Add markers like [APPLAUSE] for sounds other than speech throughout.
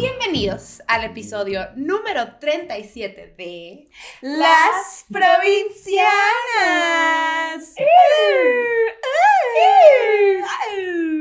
Bienvenidos al episodio número 37 de Las provincianas.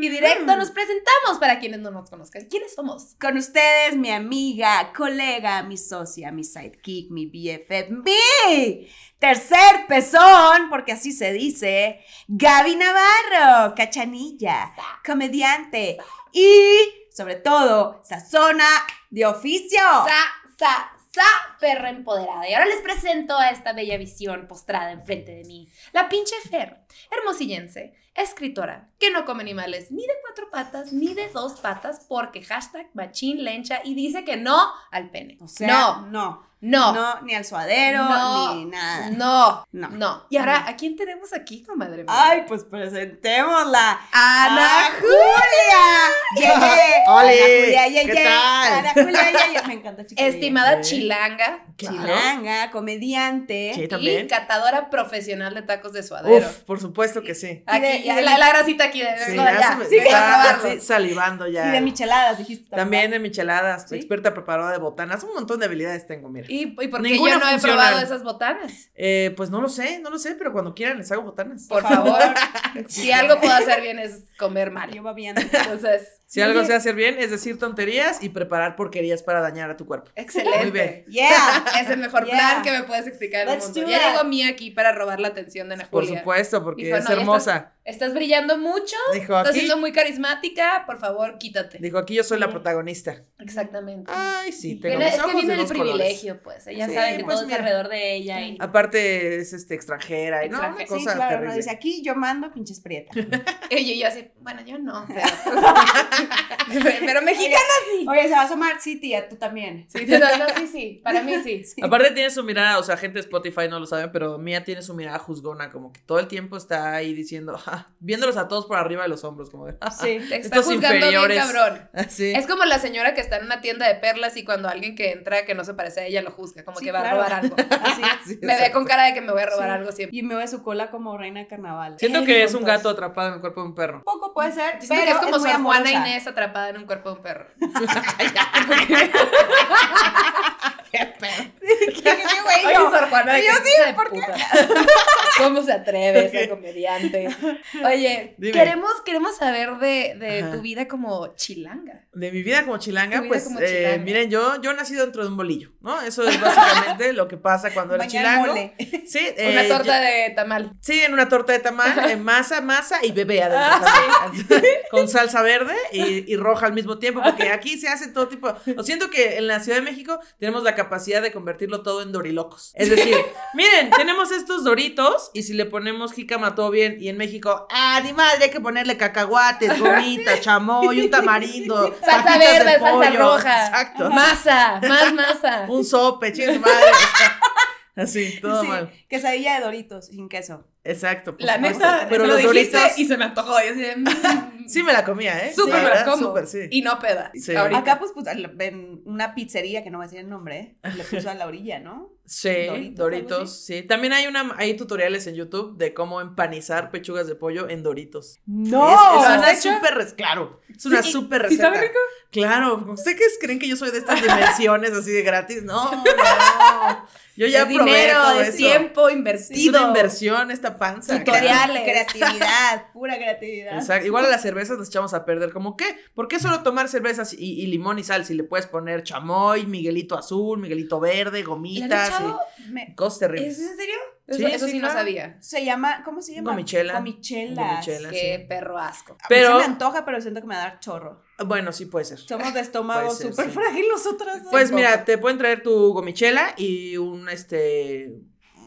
Y directo nos presentamos para quienes no nos conozcan. ¿Quiénes somos? Con ustedes, mi amiga, colega, mi socia, mi sidekick, mi BFF, mi tercer pezón, porque así se dice, Gaby Navarro, cachanilla, comediante y, sobre todo, sazona de oficio. Sa, sa, sa, perra empoderada. Y ahora les presento a esta bella visión postrada enfrente de mí. La pinche Fer, hermosillense, escritora, que no come animales ni de cuatro patas ni de dos patas porque hashtag machín lencha y dice que no al pene. O sea, no, no, no, no, ni al suadero, No, ni nada. no, No. no. Y ahora, ¿a quién tenemos aquí, comadre? mía? Ay, pues presentémosla. Ana ¡Ana Julia! ¡Ole! Ana Julia, yeye. ¿Qué tal? Ana Julia. Me encanta, chiquilla. Estimada chilanga Chilanga, comediante. Sí, y catadora profesional de tacos de suadero. Uf, por supuesto que sí. Aquí, Y de- y ya, de- la, la grasita aquí de Sí, no, ya ya, está salivando ya. Y de micheladas, dijiste. También de micheladas, ¿Sí? experta preparadora de botanas, un montón de habilidades tengo, mira. ¿Y, y por qué Ninguna yo no he probado esas botanas? Eh, pues no lo sé, no lo sé, pero cuando quieran les hago botanas. Por favor, [LAUGHS] si algo puedo hacer bien es comer mal. Yo va bien. Entonces, Si algo sé hacer bien es decir tonterías y preparar porquerías para dañar a tu cuerpo. Muy excelente. bien. Yeah. [LAUGHS] Es el mejor Yeah. plan que me puedes explicar en el Let's mundo. do Ya llegó Mía aquí para robar la atención de Ana Por Julia. supuesto, porque Dijo, es "No, hermosa. Estás brillando mucho, Dijo estás aquí, siendo muy carismática, por favor, quítate. dijo aquí yo soy la protagonista. Exactamente. Ay, sí, tengo Viene- mis es que ojos viene de el colores. privilegio, pues. Ella Sí, sabe que pues todo mira. es alrededor de ella. Y... Aparte es este extranjera y no, una Extranjera. cosa sí, claro, terrible. no dice aquí yo mando pinches prietas. [LAUGHS] Y yo así, bueno, yo no, pero, [LAUGHS] [LAUGHS] pero mexicana sí. Oye, se va a asomar, sí, tía, tú también. Sí, no, [LAUGHS] no, sí, sí, para mí sí. Aparte tiene su mirada, o sea, gente de Spotify no lo saben, pero Mía tiene su mirada juzgona, como que todo el tiempo está ahí diciendo, "Ah", viéndolos a todos por arriba de los hombros, como de, "Ah, Sí. Te está Estos juzgando inferiores. bien cabrón. [LAUGHS] Es como la señora que está en una tienda de perlas y cuando alguien que entra que no se parece a ella lo juzga, como Sí, que va claro. a robar algo. Así. Sí, Me ve con cara de que me voy a robar Sí. algo siempre. Y me ve su cola como reina de carnaval. Siento que es un gato atrapado en el cuerpo de un perro. Poco puede ser, pero que es como muy Sor Juana Inés atrapada en un cuerpo de un perro. [LAUGHS] Qué perro. ¿Qué, qué, güey? Oye, Yo- Sor Juana, yo sí, de ¿por qué? puta. [LAUGHS] ¿Cómo se atreve ese comediante? Oye, Dime. queremos, queremos saber de, de tu vida como chilanga. De mi vida como chilanga, vida pues, como eh, chilanga. miren, yo, yo nací dentro de un bolillo, ¿no? Eso es básicamente lo que pasa cuando eres chilango. mole. Sí, [LAUGHS] Una eh, torta de tamal. Sí, en una torta de tamal, en masa, masa y bebé adentro. también. [LAUGHS] [LAUGHS] Con salsa verde y, y roja al mismo tiempo, porque aquí se hace todo tipo. Lo siento que en la Ciudad de México tenemos la capacidad de convertirlo todo en dorilocos. Es decir, miren, tenemos estos doritos y si le ponemos jícama todo bien, y en México, ah, ni madre, hay que ponerle cacahuates, gomitas, chamoy, un tamarindo, Salsa de verde, salsa roja. Exacto. Masa, más masa. Un sope, chingue su madre. [LAUGHS] Así, todo Sí, mal. Quesadilla de doritos sin queso. Exacto. La neta, pero lo los dijiste doritos. y se me antojó. Yo así de, mm, [LAUGHS] Sí me la comía, ¿eh? Súper Sí, me la como. Súper, sí. Y no peda. Sí. Acá, pues, pues, en una pizzería, que no voy a decir el nombre, ¿eh? le puso a la orilla, ¿no? Sí, Doritos, sí. También hay una hay tutoriales en YouTube de cómo empanizar pechugas de pollo en Doritos. ¡No! es, es ¿Lo una súper, res- claro, es una Sí, súper ¿sí receta. sabe rico? Claro, ¿ustedes creen que yo soy de estas [LAUGHS] dimensiones así de gratis? No, no. Yo ya es probé dinero, todo es eso. tiempo Es invertido. una inversión esta panza. Tutoriales. Creatividad, [LAUGHS] pura creatividad. Exacto. Igual a las cervezas las echamos a perder. ¿Cómo qué? ¿Por qué solo tomar cervezas y, y limón y sal? Si le puedes poner chamoy, Miguelito azul, Miguelito verde, ¿Le han gomitas echado? y Me- cosas terribles. ¿Es en serio? Eso Sí, sí, eso sí, sí no claro. sabía. se llama, ¿cómo se llama? Gomichela. Gomichela. Qué sí. perro asco. A mí Pero- se me antoja, pero siento que me va a dar chorro. Bueno, sí puede ser. Somos de estómago súper sí. frágil nosotras. ¿no? Pues Sí, mira, te pueden traer tu gomichela y un este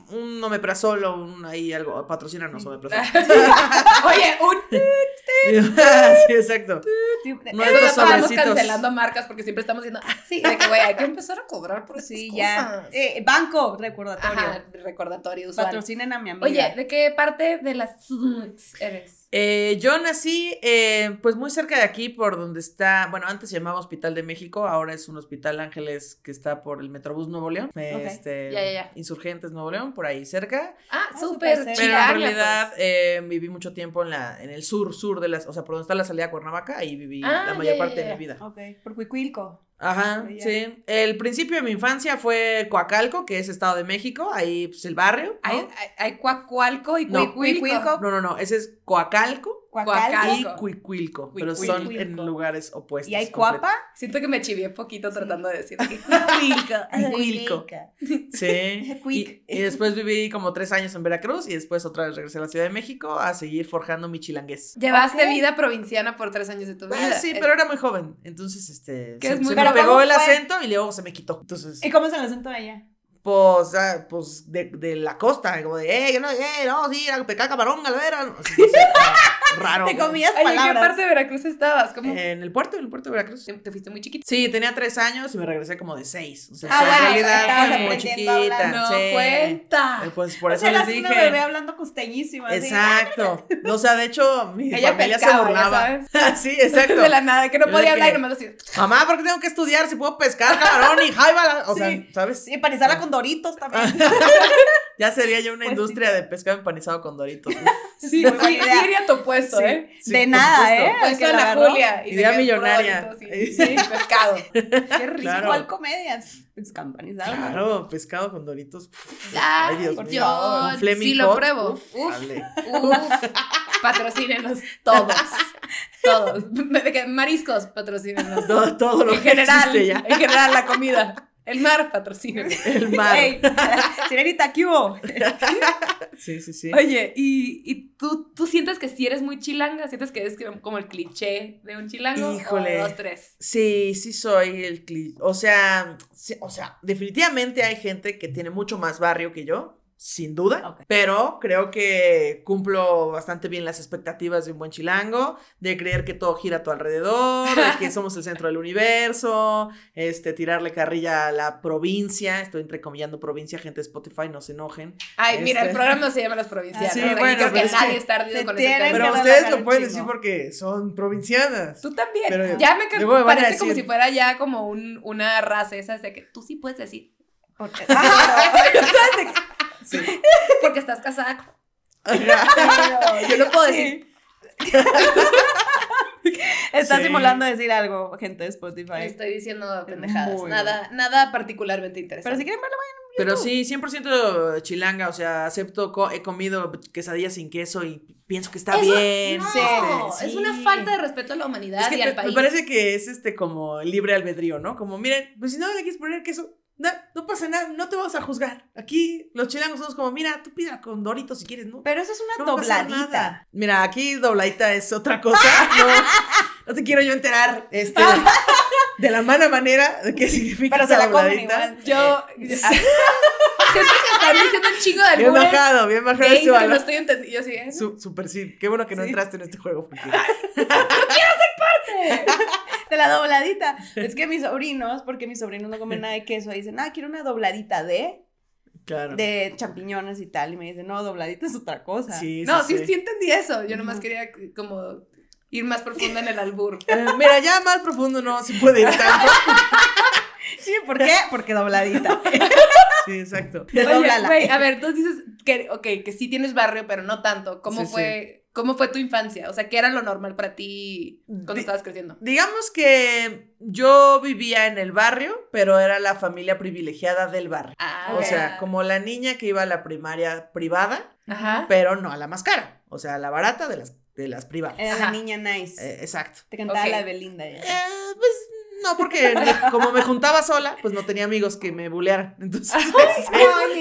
un omeprazol o un ahí algo, patrocínanos omeprazol. [LAUGHS] Oye, un [LAUGHS] [LAUGHS] sí, exacto. No, estamos cancelando marcas porque siempre estamos diciendo, ah, sí, de que güey, hay que empezar a cobrar por Sí, ya. Eh, banco, recordatorio. Ajá, recordatorio usual. Patrocinen a mi amiga. Oye, ¿de qué parte de las eres? Eh, yo nací, eh, pues muy cerca de aquí, por donde está, bueno, antes se llamaba Hospital de México, ahora es un Hospital Ángeles que está por el Metrobús Nuevo León, este, Ya, ya, ya. Insurgentes Nuevo León, por ahí cerca. Ah, Ah, súper. Pero en realidad pues. eh, viví mucho tiempo en la, en el sur, sur de las, o sea, por donde está la salida a Cuernavaca, ahí viví Ah, la mayor parte de mi vida. Ok, por Cuicuilco. Ajá, sí. El principio de mi infancia fue Coacalco, que es Estado de México, ahí pues el barrio. ¿no? Hay, hay, hay Cuacualco y No, Cuicuilco. Cuicuilco. No, no, no, ese es Coacalco Cuacalco. y. Cuicuilco, pero Cuicuilco. son en lugares opuestos. ¿Y hay cuapa? Siento que me chivié poquito tratando de decir. [LAUGHS] Cuicuilco. [LAUGHS] Sí. [LAUGHS] Cuic. Y, y después viví como tres años en Veracruz y después otra vez regresé a la Ciudad de México a seguir forjando mi chilangués. Llevaste vida provinciana por tres años de tu vida. Ah, sí, Es- pero era muy joven. Entonces, este. Que es muy- pegó ¿cómo el fue? acento y luego se me quitó. Entonces, ¿Y cómo es el acento de allá? Pues, ah, pues de, de la costa, como de, eh, no, eh, no, sí, a pescar camarón, galvera. no no sé, ah, raro. Te comías Oye, ¿en qué palabras. parte de Veracruz estabas? ¿Cómo? En el puerto, en el puerto de Veracruz. te, te fuiste muy chiquito. Sí, tenía tres años y me regresé como de seis. O sea, Ah, en bueno, realidad estabas fui muy chiquita. No sí. cuenta. Pues por o eso sea, les dije. una bebé hablando costeñísima. así. Exacto. O sea, de hecho, mi Ella familia pescaba, se burlaba. [LAUGHS] sí, exacto. De la nada, que no podía hablar y que- nomás lo hacía. Mamá, ¿por qué tengo que estudiar si puedo pescar camarón y jaiba? O sea, Sí. ¿sabes? Sí, empanizarla con doritos [LAUGHS] también. Ya sería ya una Pues industria de pescado empanizado con doritos. [LAUGHS] Sí, sí, idea. iría a tu puesto, Sí. ¿eh? sí, de nada. ¿eh? Puesto en la. Julia. y Idea millonaria. Doritos [LAUGHS] Sí, pescado. Qué rico. Claro. ¿Cuál comedias? Pues campanizado. Claro, pescado con doritos. Ay, Ay, Dios por mío. yo sí lo pruebo. uf, Uf. Patrocínenos todos. Todos. De que Mariscos, patrocínenos. Todo, todo lo En que general, ya. en general, la comida. El mar, patrocínenos. El mar. Ey, Sirenita, ¿qué hubo? Sí, sí, sí. Oye, ¿y, y tú, tú sientes que si eres muy chilanga? ¿Sientes que eres como el cliché de un chilango? Híjole. O dos, tres. Sí, sí soy el cliché. O sea, sí, o sea, definitivamente hay gente que tiene mucho más barrio que yo, sin duda, pero creo que cumplo bastante bien las expectativas de un buen chilango, de creer que todo gira a tu alrededor, de que [LAUGHS] somos el centro del universo, este, tirarle carrilla a la provincia, estoy entrecomillando provincia, gente de Spotify, no se enojen. Ay, mira, Este- el programa se llama Las Provincianas. Sí, o sea, y bueno, creo pero que es nadie que está ardido con ese tema. Pero ustedes lo pueden decir porque son provincianas. Tú también. Pero- ya me a parece como decir- si fuera ya como un, una raza esa de que tú sí puedes decir. Porque, [LAUGHS] [LAUGHS] ah, Sí. [LAUGHS] Porque estás casada. Pero [LAUGHS] yo no puedo decir. sí. [LAUGHS] Está Sí. simulando decir algo, gente de Spotify. Estoy diciendo pendejadas. Muy Nada, nada particularmente interesante. Pero si quieren verlo, Pero sí, 100% chilanga, o sea, acepto, co- he comido quesadillas sin queso y pienso que está Eso- bien. No, este, es sí. una falta de respeto a la humanidad Es que y me, al me país. parece que es este como libre albedrío, ¿no? Como, miren, pues si no le quieres poner queso, no, no pasa nada, no te vamos a juzgar. Aquí los chilangos somos como, mira, tú pídela con doritos si quieres, ¿no? pero eso es una No dobladita. Mira, aquí dobladita es otra cosa. No, [LAUGHS] no te quiero yo enterar este, de la mala manera de qué significa Pero se la dobladita. Yo. [LAUGHS] Siento que están diciendo un chingo de Bien bajado, bien bajado gays que no estoy entendiendo. Yo sí, ¿eh? Su- super sí. Qué bueno que no Sí. entraste en este juego. Porque... [LAUGHS] [LAUGHS] De la dobladita. Es que mis sobrinos, porque mis sobrinos no comen nada de queso, dicen, ah, quiero una dobladita de, Claro. de champiñones y tal. Y me dicen, no, dobladita es otra cosa. Sí, No, sí, sí. sí entendí eso. Yo nomás quería como ir más profundo en el albur. [LAUGHS] Eh, mira, ya más profundo no se puede ir tanto. [LAUGHS] Sí, ¿por qué? Porque dobladita. Sí, exacto. Oye, doblala. güey, a ver, tú dices que, ok, que sí tienes barrio, pero no tanto. ¿Cómo Sí, fue, cómo fue tu infancia? O sea, ¿qué era lo normal para ti cuando Di- estabas creciendo? Digamos que yo vivía en el barrio, pero era la familia privilegiada del barrio. Ah, O sea, como la niña que iba a la primaria privada, Ajá. pero no a la más cara. O sea, a la barata de las, de las privadas. Era Ajá. la niña nice. Eh, exacto. Te cantaba la Belinda. ya. Eh, pues no, porque como me juntaba sola, pues no tenía amigos que me bulearan. Entonces, Ay, [LAUGHS]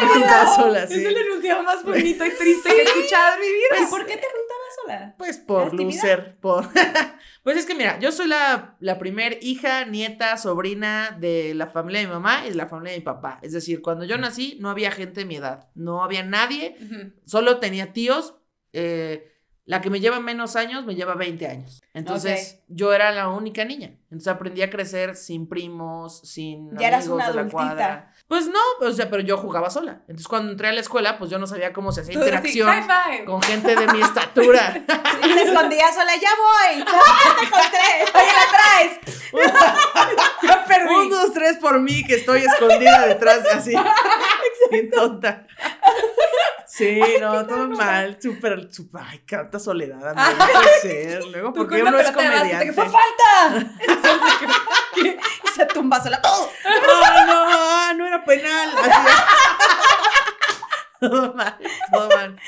me juntaba sola, sí. Es el enunciado más bonito y triste que he escuchado en mi vida. ¿Y por qué te juntabas sola? Pues por loser, por... [LAUGHS] pues es que mira, yo soy la, la primer hija, nieta, sobrina de la familia de mi mamá y de la familia de mi papá. Es decir, cuando yo nací no había gente de mi edad, no había nadie, solo tenía tíos. eh, la que me lleva menos años me lleva 20 años. Entonces, yo era la única niña. Entonces aprendí a crecer sin primos, sin Ya eras amigos una de la adultita. cuadra. Pues no, o sea, pero yo jugaba sola. Entonces, cuando entré a la escuela, pues yo no sabía cómo se hacía Tú interacción con gente de mi estatura. [LAUGHS] Y se escondía sola, ya voy. ¡Ah, te encontré! Oye, la traes. [LAUGHS] Yo perdí. Un, dos, tres por mí, que estoy escondida detrás de así. [LAUGHS] Bien tonta. Sí, [LAUGHS] no, todo mal, súper, súper, ay, canta soledad, no puede [LAUGHS] ser. Luego, ¿por qué uno es comediante? ¡Que fue falta! [LAUGHS] que, se tumba sola. ¡Oh! No, no, no era penal. Todo mal, todo mal.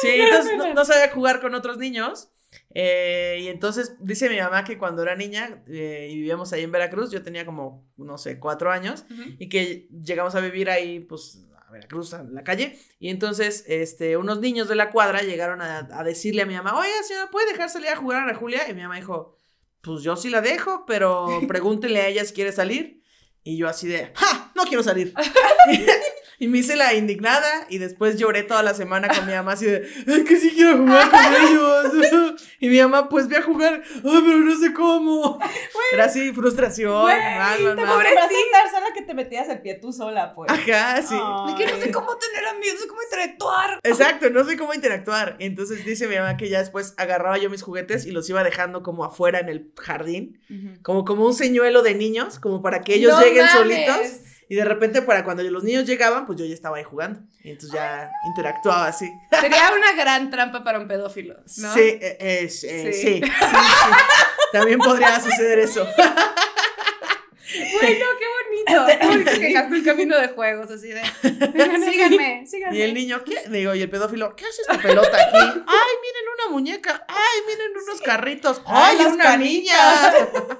Sí, entonces no, sabía jugar con otros niños. Eh, y entonces dice mi mamá que cuando era niña eh, y vivíamos ahí en Veracruz, yo tenía como, no sé, cuatro años, y que llegamos a vivir ahí, pues, a Veracruz, en la calle. Y entonces, este, unos niños de la cuadra llegaron a, a decirle a mi mamá, oiga, señora, ¿puede dejar salir a jugar a Ana Julia? Y mi mamá dijo, pues yo sí la dejo, pero pregúntenle a ella si quiere salir. Y yo así de, ¡ja! No quiero salir. [LAUGHS] y me hice la indignada y después lloré toda la semana con mi mamá así de, ¡ay, que sí quiero jugar con ellos! [LAUGHS] y mi mamá, pues ve a jugar, ¡ay, pero no sé cómo! Era así, frustración. Güey, mal, mal, podrías estar sola que te metías el pie tú sola, pues. Ajá, sí. De que no sé Ay. cómo tener amigos, no sé cómo interactuar. Exacto, no sé cómo interactuar. Entonces dice mi mamá que ya después agarraba yo mis juguetes y los iba dejando como afuera en el jardín, como, como un señuelo de niños, como para que ellos No lleguen mames. solitos. Y de repente, para cuando los niños llegaban, pues yo ya estaba ahí jugando. Y entonces ya interactuaba así. Sería una gran trampa para un pedófilo, ¿no? Sí, eh, eh, sí, eh, Sí. sí, sí, sí. También podría suceder eso. [LAUGHS] Bueno, qué que [LAUGHS] dejaste un camino de juegos así de. [LAUGHS] Síganme, síganme. Y el niño, ¿qué? Digo, y el pedófilo, ¿qué hace esta pelota aquí? Ay, miren una muñeca. Ay, miren unos carritos. Ay, Ay, las una niña.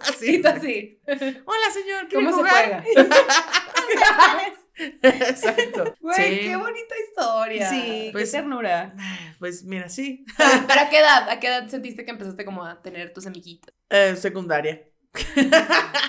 Así. [LAUGHS] así. Hola, señor, ¿quiere ¿Cómo se jugar? juega? Exacto. Güey, Sí. qué bonita historia. Sí, Pues- qué ternura. Pues mira, sí. ¿Pero a qué edad? ¿A qué edad sentiste que empezaste como a tener tus amiguitos? Eh, secundaria.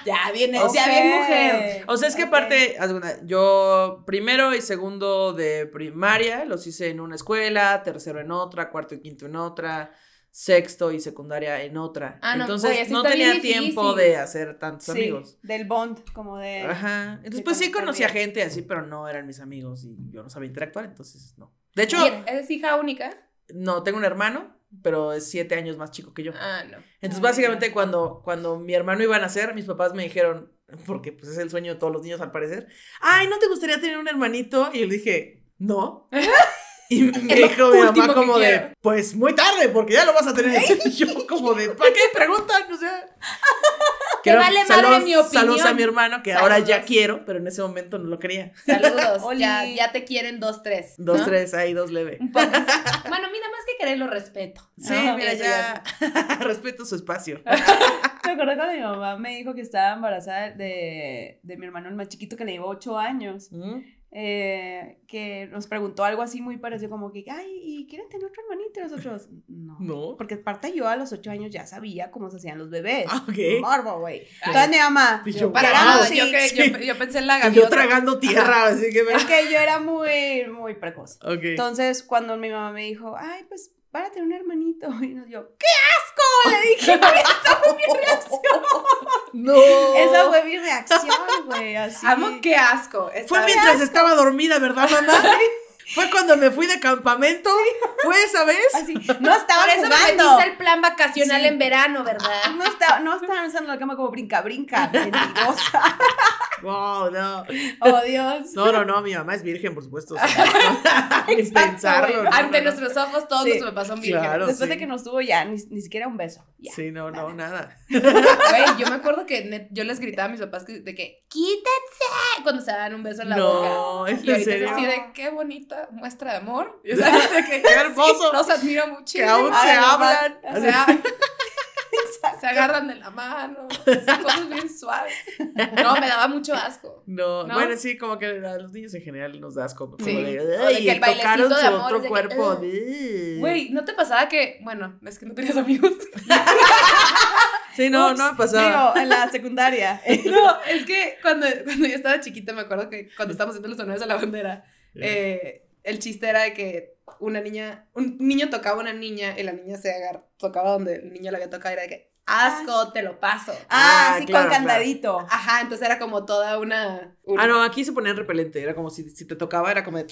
Ya viene, Ok. ya bien mujer. O sea, es que Ok. aparte, yo primero y segundo de primaria los hice en una escuela, tercero en otra, cuarto y quinto en otra, sexto y secundaria en otra. Ah, no, Entonces no tenía tiempo de hacer tantos Sí, amigos. del bond, como de... Ajá. Entonces, de pues sí conocía gente así, pero no eran mis amigos y yo no sabía interactuar, entonces no. De hecho, ¿Y ¿Eres hija única? no, tengo un hermano, pero es siete años más chico que yo. Ah, no. Entonces, Ah, básicamente, cuando, cuando mi hermano iba a nacer, mis papás me dijeron, porque pues es el sueño de todos los niños al parecer, ay, ¿no te gustaría tener un hermanito? Y yo le dije, no. [LAUGHS] Y me dijo mi mamá como de, quiero. pues muy tarde, porque ya lo vas a tener. [LAUGHS] Y yo como de, ¿para qué preguntan? O sea... Te vale madre saludos, mi opinión. saludos a mi hermano, que ahora ya quiero, pero en ese momento no lo quería. Saludos. Ya, ya te quieren dos, tres. Dos, tres, ahí, dos leve. Bueno, mira, más que querer lo respeto. Sí, ¿no? mira, ya [LAUGHS] respeto su espacio. [LAUGHS] Me acuerdo cuando mi mamá me dijo que estaba embarazada de, de mi hermano el más chiquito que le llevó ocho años. ¿Mm? Eh, que nos preguntó algo así muy parecido como que, ay, ¿y quieren tener otro hermanito? Y nosotros, no. No. Porque aparte yo a los ocho años ya sabía cómo se hacían los bebés. Ah, ok. Morbo, güey. Entonces mi mamá, yo, yo, Para Wow, nada, sí, yo, que- sí. yo, yo pensé en la Y yo gaviota. tragando tierra, así que me... es que yo era muy, muy precoz. Ok. Entonces, cuando mi mamá me dijo, ay, pues para tener un hermanito, [LAUGHS] y nos yo, ¡qué asco! Le dije, güey, esa fue mi reacción. No. Esa fue mi reacción, güey, así. Amo qué asco. Fue mientras estaba dormida, ¿verdad, mamá? [LAUGHS] Fue cuando me fui de campamento. ¿Fue esa vez? Así, no estaban Por eso me jugando. el plan vacacional Sí. en verano, ¿verdad? No, estaba, no estaban usando la cama como brinca, brinca, mentirosa. [LAUGHS] Wow, no. Oh, Dios. No, no, no, mi mamá es virgen, por supuesto. o sea, [LAUGHS] pensarlo. no, Ante no, no. nuestros ojos todos Sí. nuestros papás son vírgenes. Claro. Después sí. de que nos tuvo ya, ni, ni siquiera un beso. Ya. Sí, no, no, nada. [LAUGHS] Güey, yo me acuerdo que yo les gritaba a mis papás que- de que quítense cuando se daban un beso en la boca. No, ¿es Y en ahorita es serio? así de qué muestra de amor. Y, [LAUGHS] o sea, de que, Qué hermoso. Los admiro mucho. Que aún se hablan. O sea, [LAUGHS] se agarran de la mano. Son cosas bien suaves. No, me daba mucho asco. No, ¿No? bueno, sí, como que a los niños en general nos da asco. Como Sí. de, O de "Ay, que el tocaron de su amor otro de cuerpo. Güey, ¿no te pasaba que, bueno, es que no tenías amigos? [LAUGHS] Sí, no, Ups, no me. Digo, en la secundaria. No, es que cuando, cuando yo estaba chiquita me acuerdo que cuando estábamos haciendo los honores a la bandera, eh, el chiste era de que una niña, un niño tocaba a una niña y la niña se agar, tocaba donde el niño le había tocado y era de que, asco, te lo paso. Ah, Ah, sí, claro, con candadito. Ajá, entonces era como toda una... una- Ah, no, aquí se ponían repelente. Era como si, si te tocaba, era como de. Ah.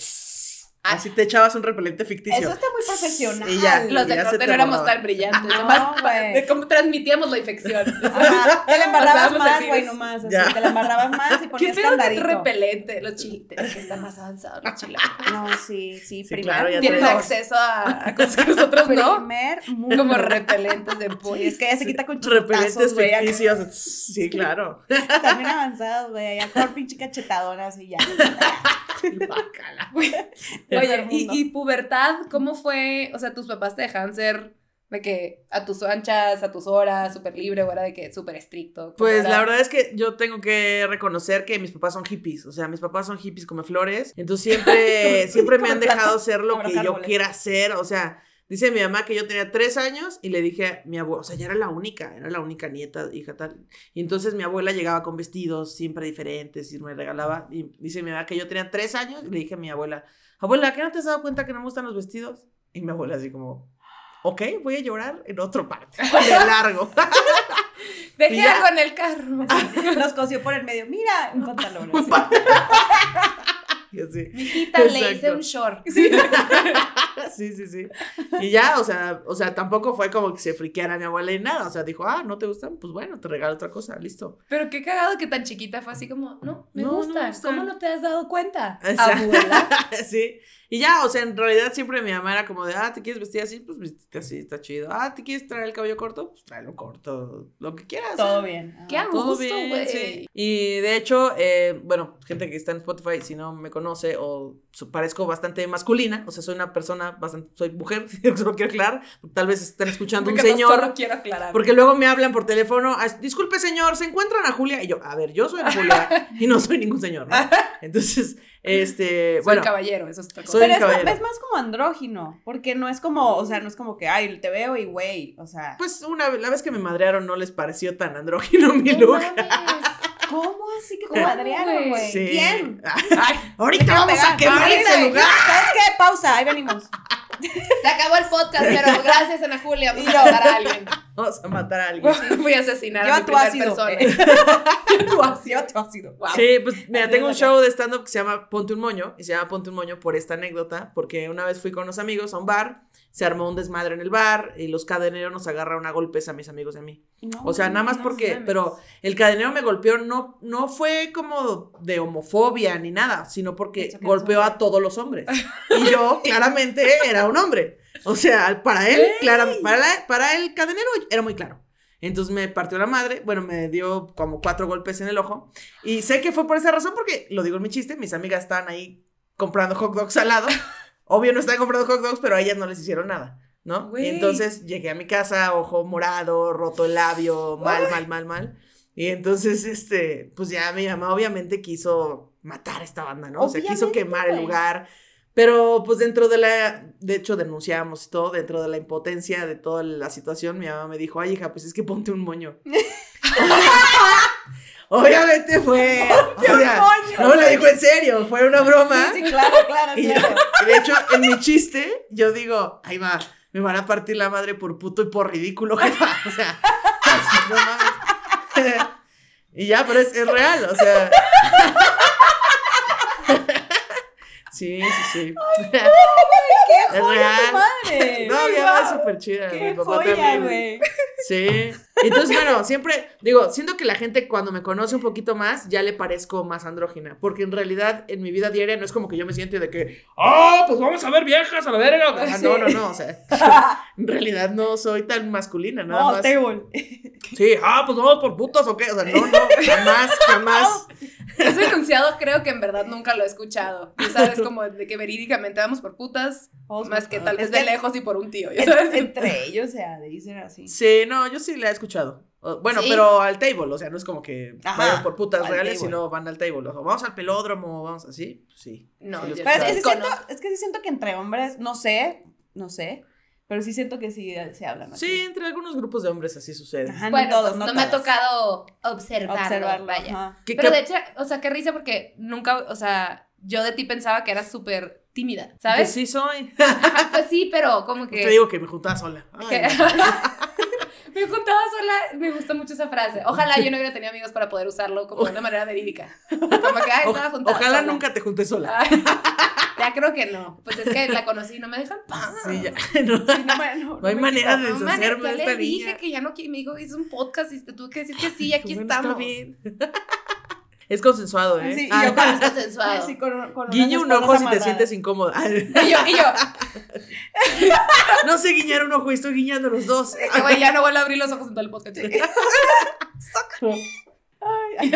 Así te echabas un repelente ficticio. Eso está muy profesional. Y ya. Los de ya se corte te no éramos tan brillantes, No, nomás de cómo transmitíamos la infección. Ajá, te la embarrabas Pasábamos más, güey, nomás. Así, Ya. te la embarrabas más y [LAUGHS] ¿Qué ponías que candadito. repelente? Los chiles, que están más avanzados los chilangos. No, sí, sí, Sí, primero. claro, ya Tienen acceso a, a cosas que nosotros no. Primer mundo. Como repelentes de pollo. es que ella se quita con Repelentes acá ficticios. Sí, claro. También avanzados, güey. Ya con pinche cachetadonas y ya. [LAUGHS] Bácala. [LAUGHS] Oye, ¿y, ¿y pubertad cómo fue? O sea, tus papás te dejaban ser de que a tus anchas, a tus horas, súper libre, o era de que súper estricto. ¿Cómo Pues era? la verdad es que yo tengo que reconocer que mis papás son hippies, o sea, mis papás son hippies como flores, entonces siempre, [LAUGHS] siempre me han dejado ser lo que yo quiera hacer, o sea, dice mi mamá que yo tenía tres años y le dije a mi abuela, o sea, ya era la única, era la única nieta, hija tal, y entonces mi abuela llegaba con vestidos siempre diferentes y me regalaba, y dice mi mamá que yo tenía tres años y le dije a mi abuela, abuela, ¿qué no te has dado cuenta que no me gustan los vestidos? Y mi abuela así como... Ok, voy a llorar en otro parte, [LAUGHS] de largo. Queda ya. con el carro. [LAUGHS] Los cosió por el medio. Mira, un pantalón. [LAUGHS] así. Y así. Mijita, le hice un short. [LAUGHS] Sí, sí, sí. Y ya, o sea, o sea, tampoco fue como que se friqueara mi abuela y nada. O sea, dijo, ah, ¿no te gustan? Pues bueno, te regalo otra cosa, listo. Pero qué cagado que tan chiquita fue así como, no, me No, no gustan. gustan. ¿Cómo no te has dado cuenta? Abuela. [LAUGHS] sí. Y ya, o sea, en realidad siempre mi mamá era como de, ah, ¿te quieres vestir así? Pues vestite así, está chido. Ah, ¿te quieres traer el cabello corto? Pues tráelo corto, lo que quieras. Todo bien. Qué a Todo gusto, bien, güey. sí. Y de hecho, eh, bueno, gente que está en Spotify, si no me conoce o parezco bastante masculina, o sea, soy una persona bastante, soy mujer, [LAUGHS] solo quiero aclarar, tal vez estén escuchando un no señor. solo quiero aclarar. Porque luego me hablan por teléfono, "Ah, disculpe señor, ¿se encuentran a Julia? Y yo, a ver, yo soy Ana [LAUGHS] Julia y no soy ningún señor, ¿no? [LAUGHS] Entonces, este, Soy bueno, caballero, eso es otra cosa. Soy Pero es, caballero. es más como andrógino, porque no es como, o sea, no es como que, ay, te veo y güey, o sea, pues una la vez que me madrearon no les pareció tan andrógino mi look. mames. ¿Cómo así que te ¿Cómo, madrearon, güey? Sí. ¿Quién? Ay, Ahorita vamos a quemar ese lugar. ¿Sabes qué? Pausa, ahí venimos. se acabó el podcast, pero gracias, Ana Julia. [LAUGHS] Vamos a alguien. Vamos a matar a alguien. [LAUGHS] Voy a asesinar Lleva a mi tu ácido. persona. eh. [LAUGHS] Tu ácido. Lleva tu ácido. Wow. Sí, pues mira, tengo un show de stand-up que se llama Ponte un Moño, y se llama Ponte un Moño por esta anécdota, porque una vez fui con unos amigos a un bar, se armó un desmadre en el bar, y los cadeneros nos agarraron a golpes a mis amigos y a mí. No, O sea, nada más no porque, pero el cadenero me golpeó, no, no fue como de homofobia ni nada, sino porque golpeó a todos los hombres. [LAUGHS] Y yo, claramente, era un hombre. O sea, para él, clara- para, la- para el cadenero era muy claro. Entonces me partió la madre, bueno, me dio como cuatro golpes en el ojo. Y sé que fue por esa razón, porque lo digo en mi chiste, mis amigas estaban ahí comprando hot dogs al lado. [LAUGHS] Obvio no estaban comprando hot dogs, pero a ellas no les hicieron nada, ¿no? Güey. Y entonces llegué a mi casa, ojo morado, roto el labio, mal, mal, mal, mal. Y entonces, este, pues ya mi mamá obviamente quiso matar a esta banda, ¿no? O sea, quiso Obviamente, quemar el güey. lugar. Pero pues dentro de la, de hecho denunciamos y todo, dentro de la impotencia de toda la situación, mi mamá me dijo, ay hija, pues es que ponte un moño. [LAUGHS] Obviamente fue, o sea, moño, no lo dijo en serio, fue una broma. Sí, sí, claro, claro, Y claro. [LAUGHS] de hecho, en mi chiste, yo digo, ay va, me van a partir la madre por puto y por ridículo, [LAUGHS] jefa. O sea, así, no mames. y ya, pero es, es real, o sea. Sí, sí, sí. ¡Qué Es joya real. tu madre! [LAUGHS] No, mi mamá es súper chida. ¡Qué mi papá joya, también. Sí. Entonces, bueno, siempre digo, siento que la gente cuando me conoce un poquito más, ya le parezco más andrógina. Porque en realidad, en mi vida diaria, no es como que yo me siente de que, ¡ah, pues vamos a ver viejas a la verga! O sea, No, no, no. O sea, [LAUGHS] en realidad no soy tan masculina, nada No, más. table. Sí, ah, pues vamos por putas o qué. O sea, no, no, jamás, jamás. [LAUGHS] Ese enunciado creo que en verdad nunca lo he escuchado. Tú sabes, como de que verídicamente vamos por putas, Más que tal vez de lejos y por un tío, sabes. Entre ellos, o sea, dicen así. Sí, no, yo sí la he escuchado. Bueno, ¿Sí? pero al table, o sea, no es como que Ajá, vayan por putas al reales, table. sino van al table. O sea, vamos al pelódromo, vamos así, sí. No, Sí, Pero es que, sí siento, es que sí siento que entre hombres, no sé, no sé, pero sí siento que sí se hablan así. Sí, entre algunos grupos de hombres así sucede. Ajá, Bueno, no todos, pues, no, no, me ha tocado observarlo, observarlo. vaya. ajá. ¿Qué- Pero qué- de hecho, o sea, qué risa porque nunca, o sea, yo de ti pensaba que eras súper tímida, Pues ¿sabes? sí soy. Ajá, pues sí, pero como que... Te digo que me juntaba sola. Ay, [LAUGHS] me juntaba sola, me gusta mucho esa frase. Ojalá yo no hubiera tenido amigos para poder usarlo como de una manera verídica. Como que, ay, estaba juntada ojalá sola. nunca te juntes sola. Ay, [LAUGHS] ya creo que no. Pues es que la conocí y no me dejan paz. Sí, ya. [LAUGHS] No, Sí, no, no, no hay manera de No, man, deshacerme ya de le esta dije niña. que ya no quiero, me dijo, hice un podcast y te tuve que decir que sí, aquí Bueno, está estamos. bien. Es consensuado, ¿eh? Sí, y Ah, yo con- Es [LAUGHS] consensuado. Sí, con- con Guiñe unas un ojo si te sientes incómoda. [LAUGHS] Y yo, y yo, [LAUGHS] No sé guiñar un ojo y estoy guiñando los dos. que güey, ya no vuelvo a abrir los ojos en todo el podcast. Ay,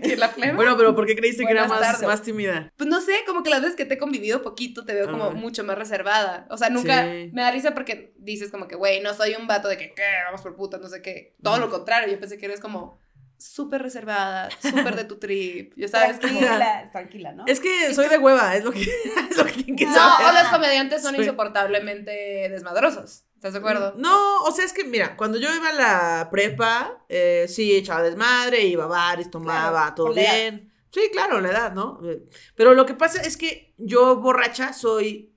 ¿Que la flema? Bueno, pero ¿por qué creíste que era más, más tímida? Pues no sé, como que las veces que te he convivido poquito te veo como Ajá. mucho más reservada. O sea, nunca Sí. me da risa porque dices como que, güey, no soy un vato de que, ¿qué? Vamos por puta, no sé qué. Todo lo contrario, yo pensé que eres como súper reservada, súper de tu [LAUGHS] trip. Ya sabes, como... Tranquila, tranquila, ¿no? Es que soy de hueva, es lo que, [LAUGHS] es lo que tienen que No, saber. o los comediantes son insoportablemente desmadrosos. ¿Estás de acuerdo? No, o sea, es que mira, cuando yo iba a la prepa, eh, sí, echaba desmadre, iba a bares, tomaba, Claro, todo bien. Sí, claro, la edad, ¿no? Eh, Pero lo que pasa es que yo borracha soy,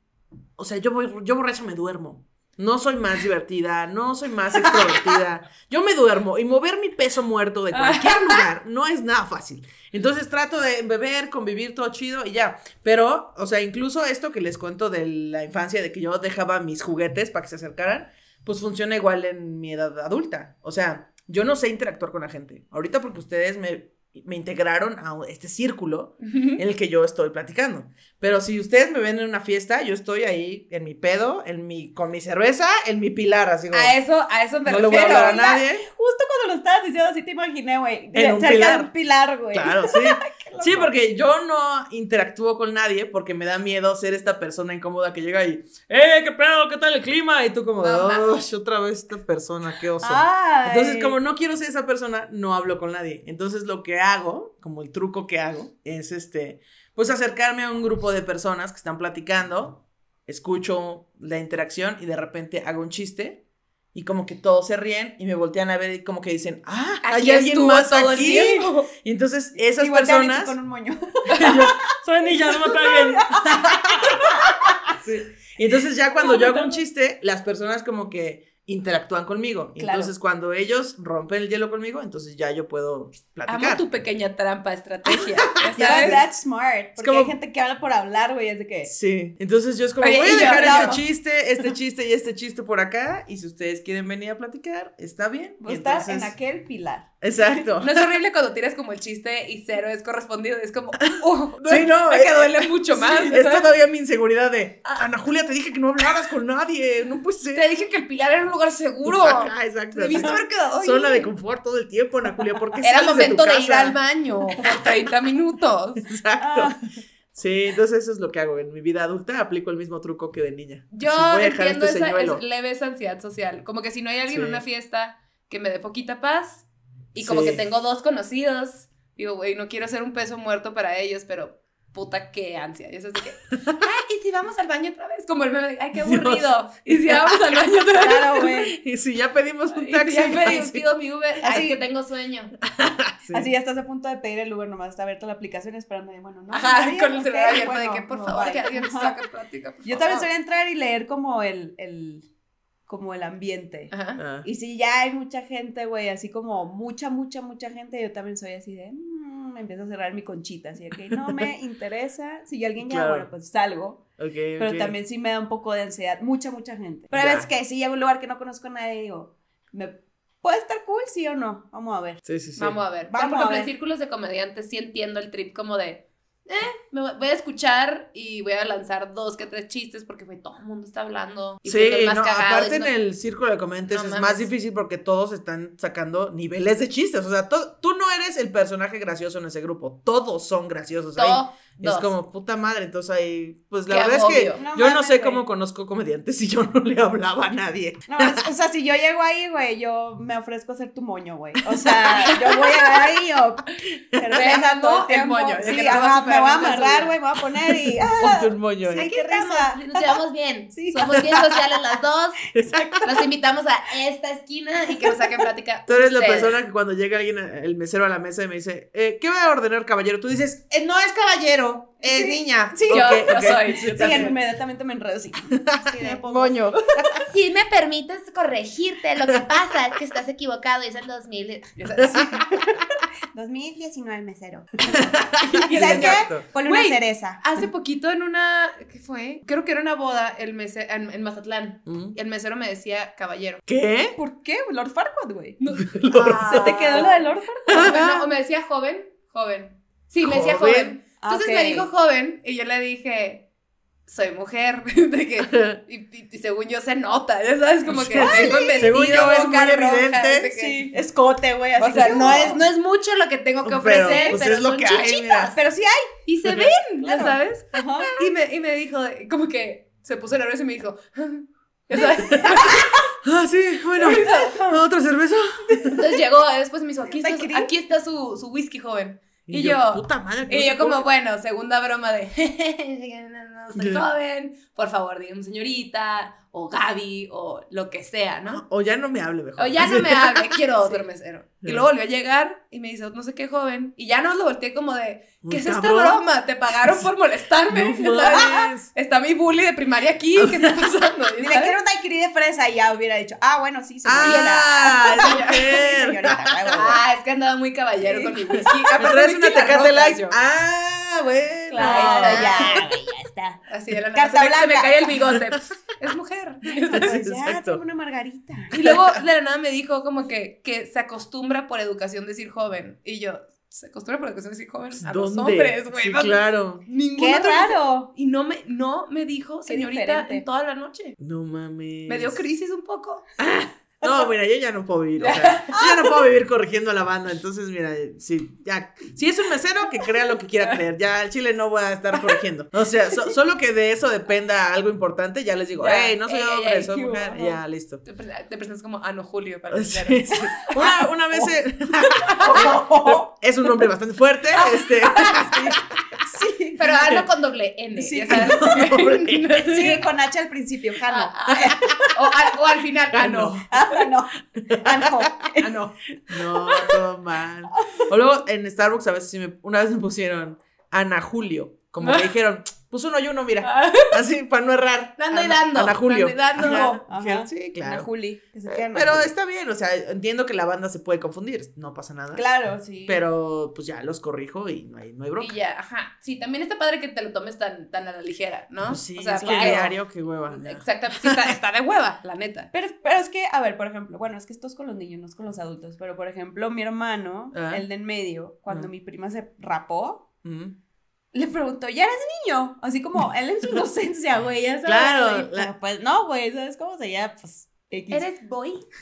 o sea, yo, voy, yo borracha me duermo. No soy más divertida, no soy más extrovertida. Yo me duermo y mover mi peso muerto de cualquier lugar no es nada fácil. Entonces trato de beber, convivir todo chido y ya. Pero, o sea, incluso esto que les cuento de la infancia, de que yo dejaba mis juguetes para que se acercaran, pues funciona igual en mi edad adulta. O sea, yo no sé interactuar con la gente. Ahorita porque ustedes me, me integraron a este círculo en el que yo estoy platicando. Pero si ustedes me ven en una fiesta, yo estoy ahí en mi pedo, en mi, con mi cerveza, en mi pilar, así como, A eso, a eso me no le voy a refiero. hablar a ¿verdad? nadie. Justo cuando lo estabas diciendo así te imaginé, güey. En un pilar. un pilar, güey. Claro, [LAUGHS] sí. Sí, porque yo no interactúo con nadie porque me da miedo ser esta persona incómoda que llega y, ¡eh, qué pedo, qué tal el clima! Y tú como, No "Oh, otra vez esta persona, qué oso! Ay. Entonces, como no quiero ser esa persona, no hablo con nadie. Entonces, lo que hago, como el truco que hago, es este, pues acercarme a un grupo de personas que están platicando, escucho la interacción y de repente hago un chiste. Y como que todos se ríen y me voltean a ver y como que dicen, ah, hay Aquí alguien estuvo más todo el aquí. tiempo. Y entonces esas Y personas... con un moño. [LAUGHS] Soy niña, no me. Sí. Y entonces ya cuando yo hago un chiste, las personas como que interactúan conmigo. Claro. Entonces cuando ellos rompen el hielo conmigo, entonces ya yo puedo platicar. Amo tu pequeña trampa, estrategia. [LAUGHS] Sabes. that's smart. Porque como- hay gente que habla por hablar, güey. Es de que. Sí, entonces yo es como, Oye, voy a dejar este chiste, este chiste y este chiste por acá, y si ustedes quieren venir a platicar, está bien. Vos Y estás en entonces- aquel pilar. Exacto. No es horrible cuando tiras como el chiste y cero es correspondido. Es como, uh, Sí, [LAUGHS] no, es que eh, duele mucho más. Sí, es todavía mi inseguridad de, Ana Julia, te dije que no hablaras con nadie, no puede ser. Te dije que el pilar era un lugar seguro. Exacto. Debiste haber quedado. Zona de confort todo el tiempo, Ana Julia, ¿por qué Era momento de, de, ir al baño por 30 minutos. [LAUGHS] Exacto. Ah. Sí, entonces eso es lo que hago. En mi vida adulta aplico el mismo truco que de niña. Yo Así, voy a dejar entiendo este esa es leve esa ansiedad social. Como que si no hay alguien en una fiesta que me dé poquita paz y como Sí. que tengo dos conocidos, digo, güey, no quiero ser un peso muerto para ellos, pero puta qué ansia. Y eso es de que, [LAUGHS] ay, ¿y si vamos al baño otra vez? Como el meme de, ay, qué Dios. aburrido. ¿Y si [LAUGHS] vamos al baño otra vez? Claro, güey. [LAUGHS] Y si ya pedimos un Y taxi. si ya pedí, pido mi Uber, Así- ay, que tengo sueño. Sí. Así ya estás a punto de pedir el Uber, nomás está abierta la aplicación esperando. Y bueno, no. Ajá, nadie, con el celular abierto bueno, de que, por no, favor, bye. que alguien saque plática, por Yo también favor. soy entrar y leer como el, el, como el ambiente. Ajá. Ah. Y si ya hay mucha gente, güey, así como mucha, mucha, mucha gente, yo también soy así de, mm, me empiezo a cerrar mi conchita, así de que no me [LAUGHS] interesa. Si alguien ya, Claro. bueno, pues salgo. Ok, Pero también sí me da un poco de ansiedad, mucha, mucha gente. Pero veces que si llego a un lugar que no conozco a nadie, digo, ¿me puede estar cool, sí o no? Vamos a ver. Sí, sí, sí. Vamos a ver. Vamos Por ejemplo, a en ver. círculos de comediantes sí entiendo el trip como de, eh, me voy a escuchar y voy a lanzar dos que tres chistes porque güey, todo el mundo está hablando. Y Sí, más no, cagado, aparte en el círculo de comediantes No es más difícil porque todos están sacando niveles de chistes. O sea, to- tú no eres el personaje gracioso en ese grupo. Todos son graciosos ahí. Es como puta madre. Entonces ahí, pues la Qué verdad es que yo no sé cómo conozco comediantes si yo no le hablaba a nadie. No, es- o sea, si yo llego ahí, güey, yo me ofrezco a ser tu moño, güey. O sea, yo voy a ahí o [LAUGHS] cerveza el El tiempo. moño, Sí, que no va ajá, me voy a güey, me voy a poner y ah, [LAUGHS] Ponte un moño ahí. Sí. Aquí estamos, nos [LAUGHS] llevamos bien. Sí. Somos bien sociales las dos. [LAUGHS] Exacto. Los invitamos a esta esquina y que nos saquen plática. Tú eres la persona que cuando llega alguien, el mesero a la mesa y me dice, eh, ¿qué va a ordenar caballero? Tú dices, "Eh, no es caballero, es Sí, niña. sí. Yo- yo ok. soy. Yo Sí, también. inmediatamente me enredo así. [LAUGHS] Así de pongo. Moño. [LAUGHS] Si me permites corregirte, lo que pasa es que estás equivocado, es el 2000. Ya sabes. 2019 [LAUGHS] mesero. Sí, ¿Sabes qué? exacto. Ponle una cereza. Hace poquito en una, ¿qué fue? Creo que era una boda el mese- en, en Mazatlán. Mm. El mesero me decía caballero. ¿Qué? ¿Por qué? Lord Farquaad, güey. Ah. ¿Se te quedó lo de Lord Farquaad? No, o me decía joven, joven. Sí, me decía ¿Joven? Joven. Entonces Ah, me dijo joven y yo le dije, soy mujer, [LAUGHS] de que, y, y- y según yo se nota, ya sabes, como que Sí, tengo vestido, según yo es muy roja, evidente. que- Sí, escote, güey. así O sea, que, no es, no es mucho lo que tengo que Pero, ofrecer, pues, pero, es lo son que hay, chichitas. mira. Pero sí hay. Y se ven, ya Claro. sabes. Ajá. Y me, y me dijo, como que se puso nervioso y me dijo, [LAUGHS] ya sabes. [LAUGHS] Ah, sí, bueno. ¿Otra cerveza? Entonces llegó, después me dijo, aquí está, su, aquí está su, su whisky joven. Y yo, puta madre. que Y no yo como, bueno, segunda broma de, [LAUGHS] no, no soy joven, por favor, dígame señorita, o Gaby, o lo que sea, ¿no? O ya no me hable mejor. O ya no me [LAUGHS] hable, quiero otro mesero. Y luego volvió a llegar y me dice, no sé qué joven. Y ya no lo volteé como de, ¿qué es esta cabrón. broma? ¿Te pagaron por molestarme? [LAUGHS] No. [LAUGHS] Está mi bully de primaria aquí, ¿qué está pasando? ¿Ya Dile, sabes? quiero un daiquiri de fresa y ya hubiera dicho, ah, bueno, sí, señorita. Ah, sí, señorita, huevo. Ah, es que andaba muy caballero Sí. con mi whisky. ¿Me Aparte, una tecate yo. Ah, bueno. Claro, ya, ya está. Así de la nada. Se me, se me blanca. cae el bigote. Es mujer. [LAUGHS] Pues ya, Exacto. tengo una margarita. Y luego de la nada me dijo como que, que se acostumbra por educación decir joven. Y yo, ¿se acostumbra por educación decir joven? A los ¿Dónde? hombres, güey. Sí, claro. Ningún Qué otro- raro. Y no me, no me dijo señorita en toda la noche. No mames. Me dio crisis un poco. No, [LAUGHS] mira, yo ya no puedo vivir. O sea, yo ya no puedo vivir corrigiendo a la banda. Entonces, mira, sí, ya. Si es un mesero, que crea lo que quiera creer. Ya al chile no voy a estar corrigiendo. O sea, so- solo que de eso dependa algo importante, ya les digo, hey, no soy Ey, hombre, ey, soy mujer. Ya, listo. Te, pre- te presentas como Ano Julio para los Sí. [LAUGHS] Una, una vez eh, [LAUGHS] es un hombre bastante fuerte. Este, Sí. Pero Ano con doble N. Sí. ya sabes. [LAUGHS] [LAUGHS] Sí, con H al principio, Jano. Ah, o, al- o al final, Ano. Ah, no. Ah, no. Ano. no, todo mal. O luego en Starbucks a veces sí me, una vez me pusieron Ana Julio. Como que [LAUGHS] dijeron, pues uno y uno, mira. Así, para no errar. Dando y Ana- dando, Ana Julio. dando y dando. Ajá. Ajá. Dijeron, Sí, Ana claro. Juli. que se Eh, Ana Pero Juli. está bien, o sea, entiendo que la banda se puede confundir, no pasa nada. Claro, sí. Pero pues ya los corrijo y no hay, no hay bronca. Y ya, ajá. Sí, también está padre que te lo tomes tan, tan a la ligera, ¿no? Pues sí, o sea, es que porque- diario, qué hueva. ya. Exactamente, sí, está, está de hueva, la neta. [LAUGHS] Pero, pero es que, a ver, por ejemplo, bueno, es que esto es con los niños, no es con los adultos, pero por ejemplo, mi hermano, Ah. el de en medio, cuando Ah. mi prima se rapó, Mm. Le preguntó, ¿ya eres niño? Así como, él en su [LAUGHS] inocencia, güey, ya sabes. Claro, la- pues no, güey, ¿sabes cómo se llama? Pues, X. ¿Eres boy? [LAUGHS]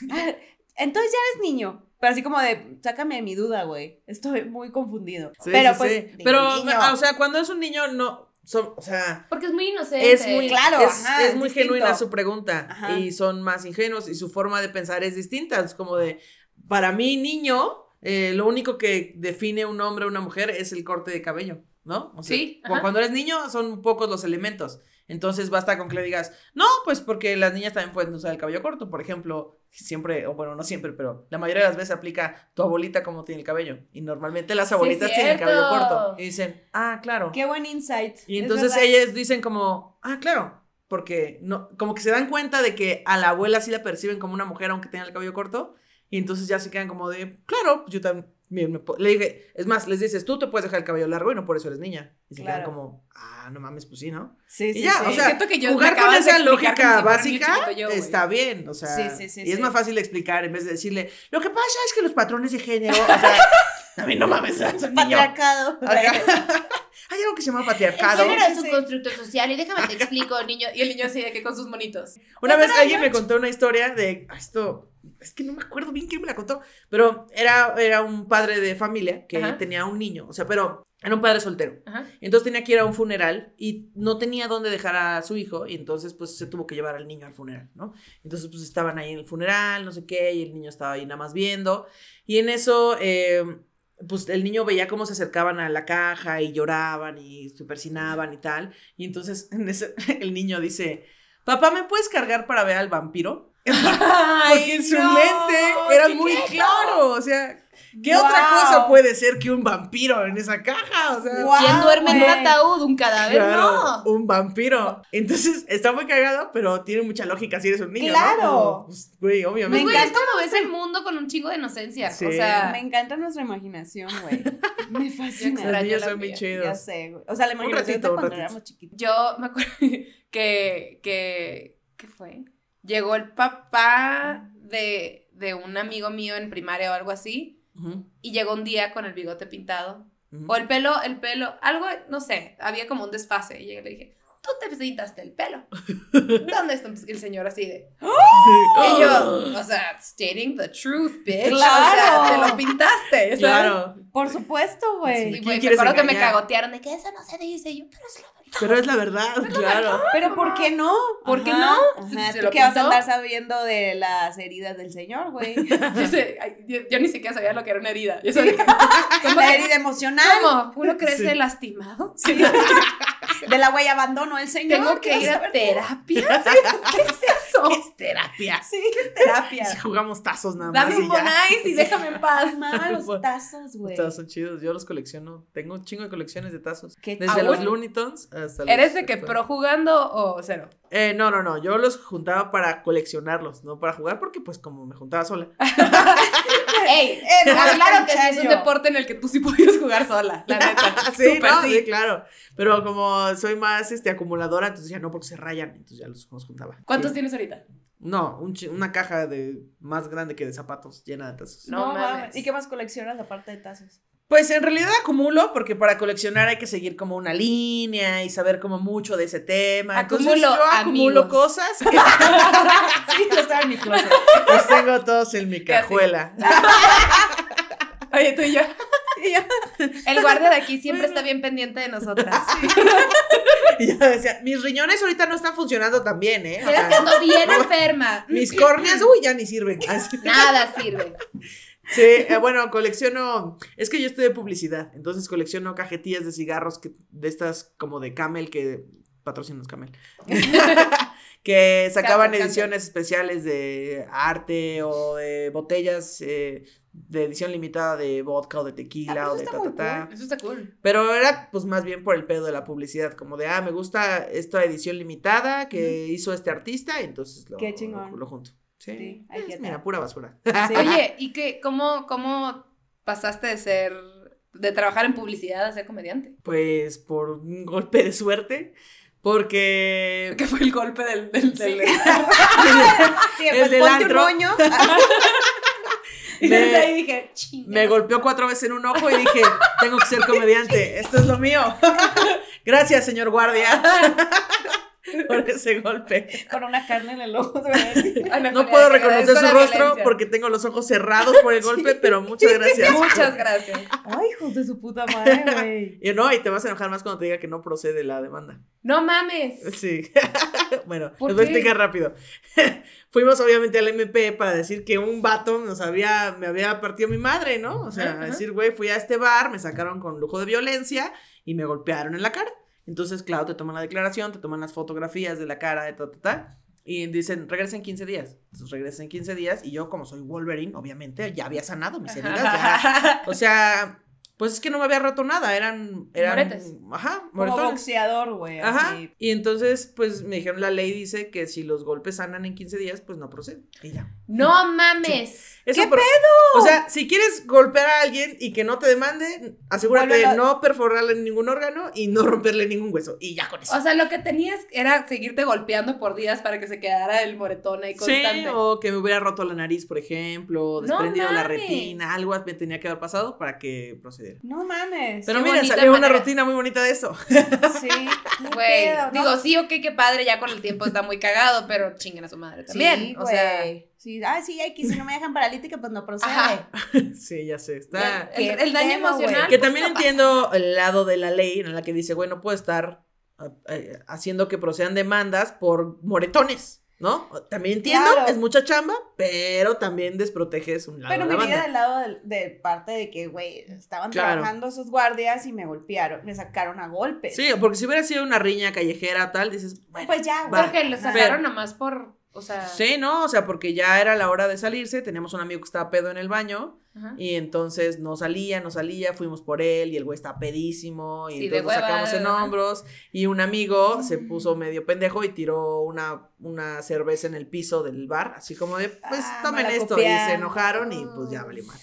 Entonces ya eres niño. Pero así como de, sácame de mi duda, güey. Estoy muy confundido. Sí, pero sí, pues, sí. Pero, niño. o sea, cuando es un niño, no. son- o sea, Porque es muy inocente. es muy, Claro, es, ajá, es es muy distinto. genuina su pregunta. Ajá. Y son más ingenuos y su forma de pensar es distinta. Es como de, para mí, niño, eh, lo único que define un hombre o una mujer es el corte de cabello, ¿no? O sea, Sí, ajá. Cuando eres niño son pocos los elementos. Entonces basta con que le digas, no, pues porque las niñas también pueden usar el cabello corto. Por ejemplo, siempre, o bueno, no siempre, pero la mayoría de las veces aplica tu abuelita como tiene el cabello. Y normalmente las Sí, abuelitas tienen el cabello corto. Y dicen, ah, claro. Qué buen insight. Y es entonces ellas dicen como, ah, claro, porque no, como que se dan cuenta de que a la abuela sí la perciben como una mujer aunque tenga el cabello corto, y entonces ya se quedan como de, claro, pues yo también me po-". le dije, es más, les dices, tú te puedes dejar el cabello largo y no por eso eres niña. Y se quedan como, ah, no mames, pues sí, ¿no? Sí, sí, y ya, sí. o sea, Siento que yo me jugar con esa lógica básica yo, está bien, o sea, Sí, sí, sí, y es más fácil de explicar en vez de decirle, lo que pasa es que los patrones de género, o sea, [LAUGHS] a mí no mames, es un niño. Patriarcado. [LAUGHS] Hay algo que se llama El patriarcado. género es un Sí. constructo social y déjame te explico, niño. Y el niño así de que con sus monitos. Una vez alguien me contó una historia de ah, esto, es que no me acuerdo bien quién me la contó, pero era, era un padre de familia que Ajá. tenía un niño, o sea, pero era un padre soltero. Ajá. Entonces tenía que ir a un funeral y no tenía dónde dejar a su hijo y entonces pues se tuvo que llevar al niño al funeral, ¿no? Entonces pues estaban ahí en el funeral, no sé qué, y el niño estaba ahí nada más viendo y en eso eh, pues el niño veía cómo se acercaban a la caja y lloraban y se persinaban y tal y entonces [LAUGHS] en ese, el niño dice, papá, ¿me puedes cargar para ver al vampiro? [LAUGHS] [LAUGHS] Porque en su no, mente era muy claro, o sea, ¿qué Wow. otra cosa puede ser que un vampiro en esa caja? O sea, Wow. ¿Quién duerme en un ataúd? ¿Un cadáver? Claro, No. un vampiro. Entonces, está muy cagado, pero tiene mucha lógica si eres un niño, Claro. ¿no? Como, pues, güey, obviamente. güey, es como ves el mundo con un chingo de inocencia. Sí. O sea, Me encanta nuestra imaginación, güey. [LAUGHS] Me fascina. Los extraño niños son muy chidos. Ya sé, güey. O sea, la Un imaginación ratito, de un cuando ratito. éramos chiquitos. yo me acuerdo [LAUGHS] que, que, ¿qué fue? Llegó el papá de, de un amigo mío en primaria o algo así Y llegó un día con el bigote pintado. O el pelo, el pelo, algo, no sé, había como un desfase. Y le dije, tú te pintaste el pelo. ¿Dónde está el señor así de? [LAUGHS] Y yo, o sea, stating the truth, bitch. O sea, Claro. te lo pintaste. ¿sabes? Claro. Por supuesto, güey. Y ¿quién güey, me que me cagotearon de que eso no se dice. Y yo, pero es verdad. Pero es la verdad, claro. Pero ¿por qué no? ¿Por qué no? Ajá, ¿Se ¿Tú qué vas a andar sabiendo de las heridas del señor, güey? [LAUGHS] Ay, yo, yo ni siquiera sabía lo que era una herida. Yo sabía que, [LAUGHS] ¿cómo, La herida emocional. ¿Cómo? ¿Uno crece Sí. lastimado? [LAUGHS] De la güey abandonó el señor. Tengo que ir a terapia. [LAUGHS] ¿Qué es eso? Es terapia. Sí, es terapia. Si jugamos tazos nada más. Dame un bonais y déjame en paz. [LAUGHS] Los tazos, güey. Los tazos son chidos, yo los colecciono. Tengo un chingo de colecciones de tazos. ¿Qué? Desde los Looney Tunes hasta los. ¿Eres de que pro jugando o cero? Eh, no, no, no. Yo los juntaba para coleccionarlos, no para jugar, porque pues como me juntaba sola. ¡Ey! [LAUGHS] Eh, claro que sí, es un deporte en el que tú sí [LAUGHS] podías jugar sola, la [LAUGHS] neta. sí, Súper no, sí. sí, claro. Pero como soy más este acumuladora, entonces ya no porque se rayan, entonces ya los, los juntaba. ¿Cuántos Sí. tienes ahorita? No, un una caja de más grande que de zapatos llena de tazos. No mames. ¿Y qué más coleccionas aparte de tazos? Pues en realidad acumulo, porque para coleccionar hay que seguir como una línea y saber como mucho de ese tema. Entonces Acumulo yo acumulo amigos. cosas que [LAUGHS] Sí, lo estaba en mi closet. los tengo todos en mi cajuela. Oye, tú [LAUGHS] y yo. El guardia de aquí siempre está bien pendiente de nosotras. Y yo decía, mis riñones ahorita no están funcionando tan bien, ¿eh? O sea, que ando bien enferma. mis córneas, uy, ya ni sirven. Así. Nada sirve. Sí, eh, bueno, colecciono, es que yo estudié publicidad, entonces colecciono cajetillas de cigarros que, de estas como de Camel, que patrocinos Camel, [LAUGHS] que sacaban ediciones especiales de arte o de botellas eh, de edición limitada de vodka o de tequila Ah, o pues de está ta, ta, ta. Eso está cool. Pero era pues más bien por el pedo de la publicidad, como de, ah, me gusta esta edición limitada que hizo este artista, y entonces lo, Qué lo junto. Sí, Sí, I es, get mira, pura basura. Sí. [LAUGHS] Oye, ¿y qué, cómo, cómo pasaste de ser, de trabajar en publicidad a ser comediante? Pues por un golpe de suerte, porque ¿Qué fue el golpe del... del, del- [LAUGHS] Sí, El del antro. [LAUGHS] Y Me- desde ahí dije, chingas. me golpeó cuatro veces en un ojo y dije, tengo que ser comediante, esto es lo mío. Gracias, señor guardia, [LAUGHS] por ese golpe. Con una carne en el ojo. güey. Ay, No puedo reconocer su rostro violencia. porque tengo los ojos cerrados por el golpe, pero muchas gracias. [LAUGHS] Muchas gracias. Ay, hijos de su puta madre, güey. [LAUGHS] Y no, y te vas a enojar más cuando te diga que no procede la demanda. No mames. Sí. bueno, ¿Por les voy a explicar rápido. Fuimos obviamente al MP para decir que un vato nos había, me había partido mi madre, ¿no? O sea, decir, güey, fui a este bar, me sacaron con lujo de violencia y me golpearon en la cara. Entonces, claro, te toman la declaración, te toman las fotografías de la cara, de ta, ta, ta. Y dicen, regresa en 15 días. Entonces regresa en 15 días y yo, como soy Wolverine, obviamente, ya había sanado mis heridas. ya. O sea, pues es que no me había roto nada, eran... eran Moretes. Ajá, Como moretones. boxeador, güey. Ajá. así. Y entonces, pues me dijeron, la ley dice que si los golpes sanan en 15 días, pues no procede. Y ya. No mames. Eso ¿Qué por- O sea, si quieres golpear a alguien y que no te demande, asegúrate de no perforarle ningún órgano y no romperle ningún hueso. Y ya con eso. O sea, lo que tenías era seguirte golpeando por días para que se quedara el moretón ahí Sí, constante. o que me hubiera roto la nariz, por ejemplo, No desprendido la retina, algo me tenía que haber pasado para que procediera. No mames. Pero miren, salió una rutina muy bonita de eso. Sí. [LAUGHS] Güey, digo, sí, ok, qué padre, ya con el tiempo está muy cagado, pero chinguen a su madre también. Sí, o sea. Sí, ah, sí, hay que si no me dejan paralítica, pues no procede. Ajá. [LAUGHS] sí, ya sé. Está. el, daño emocional. Que pues, también no pasa entiendo el lado de la ley en la que dice, güey, no puedo estar eh, haciendo que procedan demandas por moretones, ¿no? También entiendo, Claro. es mucha chamba, pero también desproteges un lado Pero de me la banda. del lado del- de, parte de que, güey, estaban Claro. trabajando esos guardias y me golpearon, me sacaron a golpes. Sí, porque si hubiera sido una riña callejera tal, dices, bueno, Pues ya, Va. güey. Porque lo sacaron nomás por, o sea... sí, ¿no? O sea, porque ya era la hora de salirse, teníamos un amigo que estaba pedo en el baño, Ajá. y entonces no salía, no salía, fuimos por él, y el güey estaba pedísimo, y Sí, entonces lo sacamos en hombros, y un amigo se puso medio pendejo y tiró una, una cerveza en el piso del bar, así como de, pues Ah, tomen esto, copia. y se enojaron, y pues ya valió mal.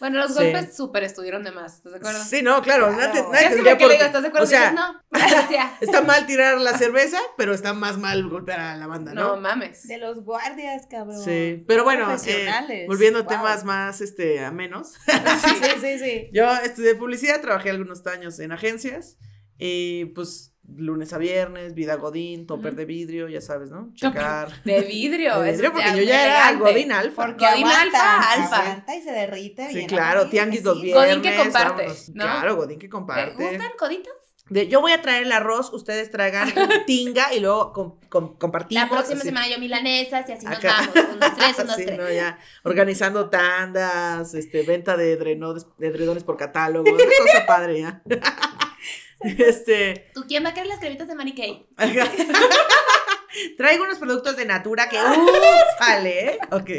Bueno, los Sí. golpes súper estuvieron de más, ¿estás de acuerdo? Sí, no, claro, Claro. nadie, Es nadie que tendría lo que por digo, ¿estás de acuerdo? O sea, Dices, no, [LAUGHS] gracias. [LAUGHS] está mal tirar la cerveza, pero está más mal golpear a la banda, No ¿no? mames. De los guardias, cabrón. Sí, pero bueno, eh, volviendo a Wow. temas más este, a menos. [LAUGHS] Sí, sí, sí. Yo estudié publicidad, trabajé algunos años en agencias y pues lunes a viernes, vida godín, topper de vidrio, ya sabes, ¿no? Checar. De vidrio. [LAUGHS] De vidrio, porque yo ya era elegante. godín alfa. Porque Godín alfa, alfa. aguanta y se derrite. Sí, claro, tianguis sí. viernes. Godín que comparte. Claro, godín que ¿Te comparte. gustan coditos? De, yo voy a traer el arroz, ustedes traigan tinga y luego com- com- compartimos. La próxima así. semana yo milanesas y así nos vamos. Un, dos, tres, [LAUGHS] un, dos, Sí, tres. no, ya. Organizando tandas, este, venta de, edredones, de edredones por catálogo, una cosa padre, ya. [LAUGHS] [LAUGHS] Este, ¿Tú quién va a querer las cremitas de Mary Kay? [LAUGHS] Traigo unos productos de Natura que ¡uh! [LAUGHS] sale, ¿eh? Ok.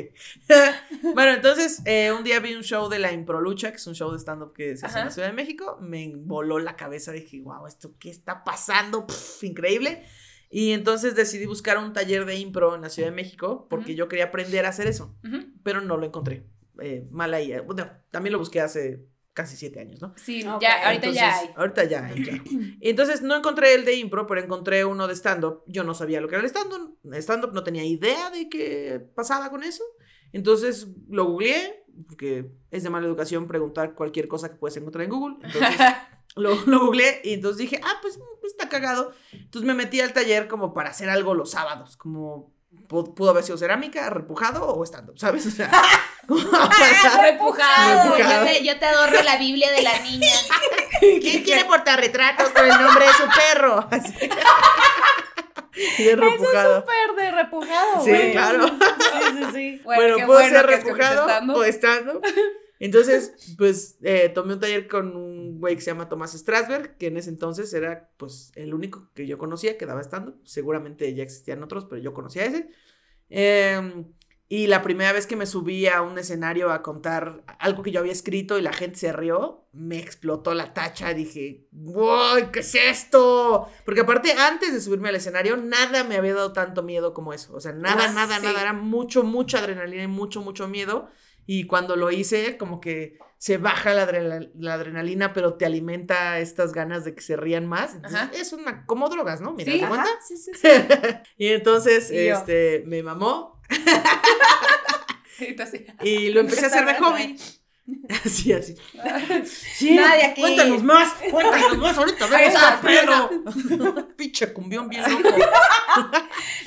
bueno, entonces, eh, un día vi un show de la Improlucha, que es un show de stand-up que se hace en la Ciudad de México. Me voló la cabeza. Dije, wow, ¿esto qué está pasando? Pff, increíble. Y entonces decidí buscar un taller de impro en la Ciudad de México porque yo quería aprender a hacer eso, pero no lo encontré. Eh, mal ahí. eh, Bueno, también lo busqué hace casi siete años, ¿no? Sí, Ok, ya, ahorita ya Entonces, hay. Ahorita ya hay, ya. Entonces no encontré el de impro, pero encontré uno de stand-up. Yo no sabía lo que era el stand-up. Stand-up no tenía idea de qué pasaba con eso. Entonces lo googleé, porque es de mala educación preguntar cualquier cosa que puedes encontrar en Google. Entonces [LAUGHS] lo, lo googleé y entonces dije, ah, pues está cagado. Entonces me metí al taller como para hacer algo los sábados, como pudo haber sido cerámica, repujado o stand-up, ¿sabes? O sea, [LAUGHS] [LAUGHS] Repujado. Repujado. Yo te, yo te adorno la Biblia de la niña. [LAUGHS] ¿Quién quiere portarretratos con el nombre de su perro? Así. Bien repujado. Súper de repujado, Sí, güey. claro. Sí, sí, sí. Bueno, puedo bueno ser repujado o estando. Entonces, pues, eh, tomé un taller con un güey que se llama Tomás Strasberg, que en ese entonces era, pues, el único que yo conocía que daba estando. Seguramente ya existían otros, pero yo conocía ese. Eh, y la primera vez que me subí a un escenario a contar algo que yo había escrito y la gente se rió, me explotó la tacha. Dije, ¡Wow! ¿Qué es esto? Porque aparte, antes de subirme al escenario, nada me había dado tanto miedo como eso. O sea, nada, Ah, nada, sí. nada. Era mucho, mucha adrenalina y mucho, mucho miedo. Y cuando lo hice, como que se baja la, adrena- la adrenalina, pero te alimenta estas ganas de que se rían más. Entonces, Ajá. es una, como drogas, ¿no? Mira, Sí, ¿te Ajá, sí, sí, sí. [LAUGHS] y entonces, Y este, me mamó [LAUGHS] y lo empecé a hacer de hobby. [LAUGHS] Así, así. [LAUGHS] Sí, Nadie aquí. Cuéntanos más, cuéntanos más. Ahorita vemos a perro. [LAUGHS] Pinche cumbión bien loco.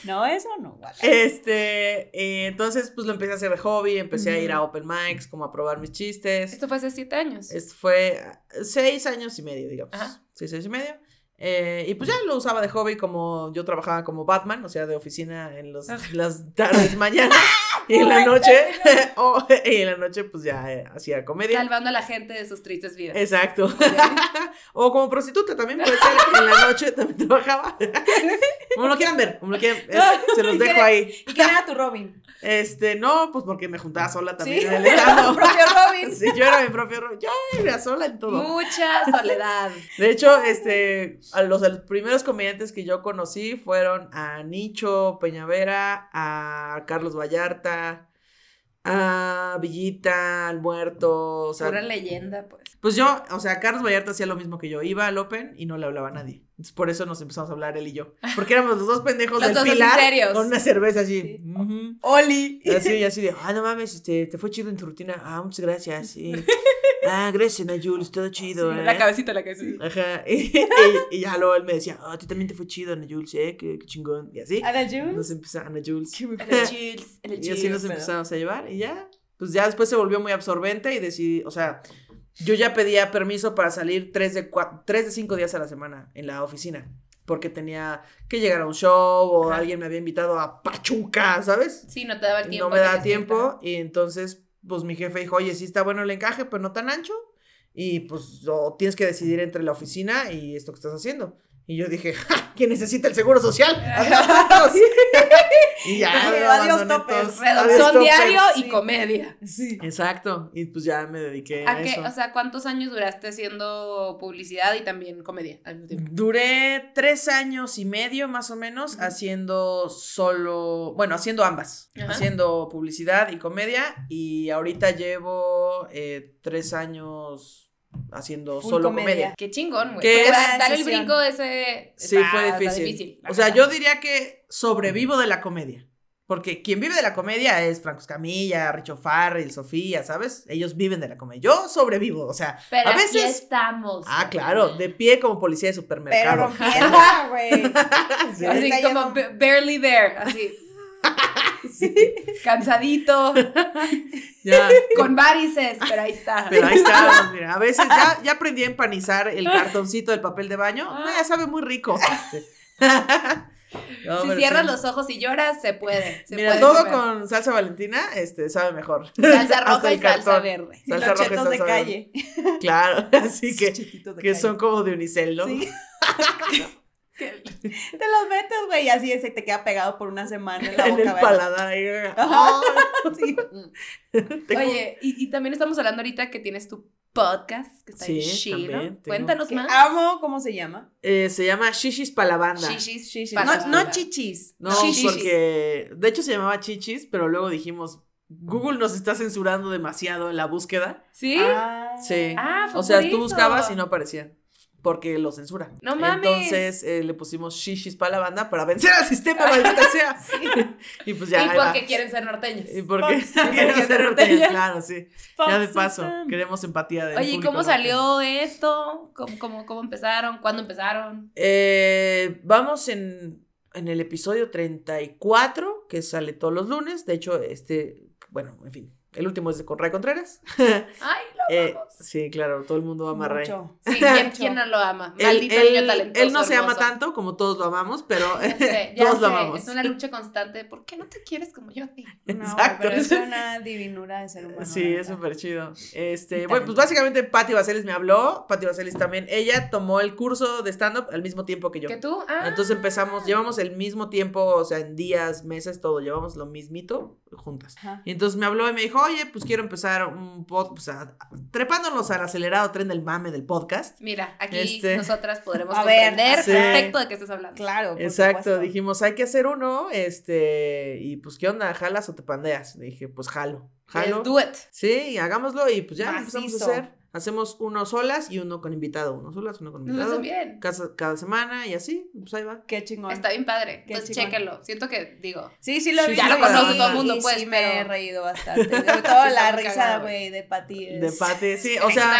No, eso no, guay. Este, eh, entonces, pues lo empecé a hacer de hobby. Empecé a ir a open mics, como a probar mis chistes. Esto fue hace siete años. Esto fue eh, seis años y medio, digamos. Ajá. Seis años y medio. Eh, y pues ya lo usaba de hobby como yo trabajaba como Batman, o sea, de oficina en los, las tardes, mañanas y en la noche. [LAUGHS] o- [LAUGHS] y en la noche pues ya eh, hacía comedia. Salvando a la gente de sus tristes vidas. Exacto. [LAUGHS] O como prostituta también puede ser. En la noche también trabajaba. como lo quieran ver, como lo quieran. es- se los dejo ahí. ¿Y quién era tu Robin? Este, no, pues porque me juntaba sola también Sí, en el estado. propio Robin. Sí, yo era mi propio ro- Yo era sola en todo. Mucha soledad. De hecho, este, a los, a los primeros comediantes que yo conocí fueron a Nicho Peñavera, a Carlos Vallarta, a Villita, al Muerto, o sea, Pura leyenda, pues. pues yo, o sea, Carlos Vallarta hacía lo mismo que yo, iba al Open y no le hablaba a nadie. Entonces, por eso nos empezamos a hablar él y yo, porque éramos los dos pendejos Los del dos Pilar con una cerveza así. ujú. Oli. Y Así, y así de, ah, no mames, este, te fue chido en tu rutina. Ah, muchas gracias. sí. [LAUGHS] Ah, gracias, Nayuls, todo chido. ¿eh? La cabecita, la cabecita. Ajá. Y, [LAUGHS] y- y ya luego él me decía, ah, a ti también te fue chido, Ana Jules, ¿eh? Qué, qué chingón. Y así. Ana Jules. Nos empezamos, Ana Jules. El Jules, en el Y así nos Jules. empezamos a llevar. Y ya, pues ya después se volvió muy absorbente y decidí, o sea, yo ya pedía permiso para salir tres de, tres de cinco días a la semana en la oficina. Porque tenía que llegar a un show o Ajá. alguien me había invitado a Pachuca, ¿sabes? Sí, no te daba el tiempo. no me daba tiempo y entonces pues mi jefe dijo, oye, sí está bueno el encaje, pero no tan ancho y pues o tienes que decidir entre la oficina y esto que estás haciendo. Y yo dije, ¡ja! ¿quién necesita el seguro social? [LAUGHS] [LAUGHS] Y ya, Adiós, Adiós, toppers. diario y comedia. Sí. Exacto, y pues ya me dediqué a, ¿A qué? eso. O sea, ¿cuántos años duraste haciendo publicidad y también comedia al mismo tiempo? Duré tres años y medio más o menos haciendo solo, bueno, haciendo ambas, Ajá. haciendo publicidad y comedia y ahorita llevo eh, tres años haciendo Full solo comedia. comedia. Qué chingón, güey. Dar- el brinco ese. Sí, está- fue está difícil. la o sea, yo diría que sobrevivo de la comedia. Porque quien vive de la comedia es Franco Escamilla, Richo Farrell, Sofía, ¿sabes? Ellos viven de la comedia. Yo sobrevivo, o sea, Pero a aquí veces... estamos. Ah, claro, de pie como policía de Pero supermercado. rompienda, güey. Sí. [LAUGHS] Así como barely there, así. [LAUGHS] [LAUGHS] Cansadito, [LAUGHS] Ya. con varices, pero ahí está. Pero ahí está, [LAUGHS] mira, a veces ya, ya aprendí a empanizar el cartoncito del papel de baño. Ah. No, ya sabe muy rico. No, si cierras sí. los ojos y lloras, se puede. Se Mira, puede todo comer. con salsa valentina, este, sabe mejor. salsa roja y salsa verde. Y Salsa los roja y chetos de salsa calle. Claro, así que, que calle. son como de unicel, ¿no? Sí. Que- [LAUGHS] Te los metes, güey, y así se te queda pegado por una semana en la [LAUGHS] en boca. el paladar. ahí. Ajá. Ay, [LAUGHS] Sí. tengo- Oye, y, y también estamos hablando ahorita que tienes tu podcast, que está en Sí, también tengo. Cuéntanos más. amo, ¿cómo se llama? eh, se llama Shishis para la banda. Shishis Chichis. para No, no chichis. No, Shishis. porque de hecho se llamaba Chichis, pero luego dijimos, Google nos está censurando demasiado en la búsqueda. ¿Sí? Ah. Sí. Ah, fue o sea, por tú eso. buscabas y no aparecía. Porque lo censura. No mames. Entonces eh, le pusimos shishis para la banda para vencer al sistema, maldita sea. [LAUGHS] [LAUGHS] y pues ya. y porque quieren ser norteños. Y porque [LAUGHS] Porque ser te norteños, claro, sí. Ya de paso, queremos empatía de Oye, ¿y cómo salió esto? ¿Cómo, cómo, cómo empezaron? ¿Cuándo empezaron? Eh, vamos en, en el episodio 34, que sale todos los lunes. De hecho, este, bueno, en fin, el último es de Conray Contreras. [LAUGHS] Ay, lo Eh, amamos. sí, claro, todo el mundo ama a Ray. Mucho. Sí, [LAUGHS] ¿quién, no lo ama? Maldito él- niño talentoso. él no se ama tanto como todos lo amamos, pero Ya [LAUGHS] sé, ya todos lo amamos. Es una lucha constante. ¿Por qué no te quieres como yo? No, Exacto. pero es una divinura de ser humano. Sí, es súper chido. Este, bueno, pues básicamente Patti Vaselis me habló, Patti Vaselis también, ella tomó el curso de stand-up al mismo tiempo que yo. ¿Que tú? Ah. Entonces empezamos, llevamos el mismo tiempo, o sea, en días, meses, todo, llevamos lo mismito juntas. Ajá. Y entonces me habló y me dijo, oye, pues quiero empezar un podcast, o sea, trepándonos al acelerado tren del mame del podcast. Mira, aquí Este. nosotras podremos [LAUGHS] A ver, comprender sí. perfecto de qué estás hablando. Claro. por Exacto, supuesto. dijimos, hay que hacer uno, este, y pues, ¿qué onda? ¿Jalas o te pandeas? Le dije, pues, jalo, jalo. Let's do it. Sí, hagámoslo y pues ya empezamos a hacer. Hacemos uno solas y uno con invitado, uno solas, uno con Nos invitado. hacen bien. Cada, cada semana y así, pues ahí va. Qué chingón. Está bien padre. Qué chingón. chéquenlo. Siento que, digo, Sí, sí lo visto. ya lo conoce todo el mundo, y pues, sí me he pero- reído bastante. [LAUGHS] Sobre todo Sí, la risa, güey, de Pati. es- De Pati, sí, o sea,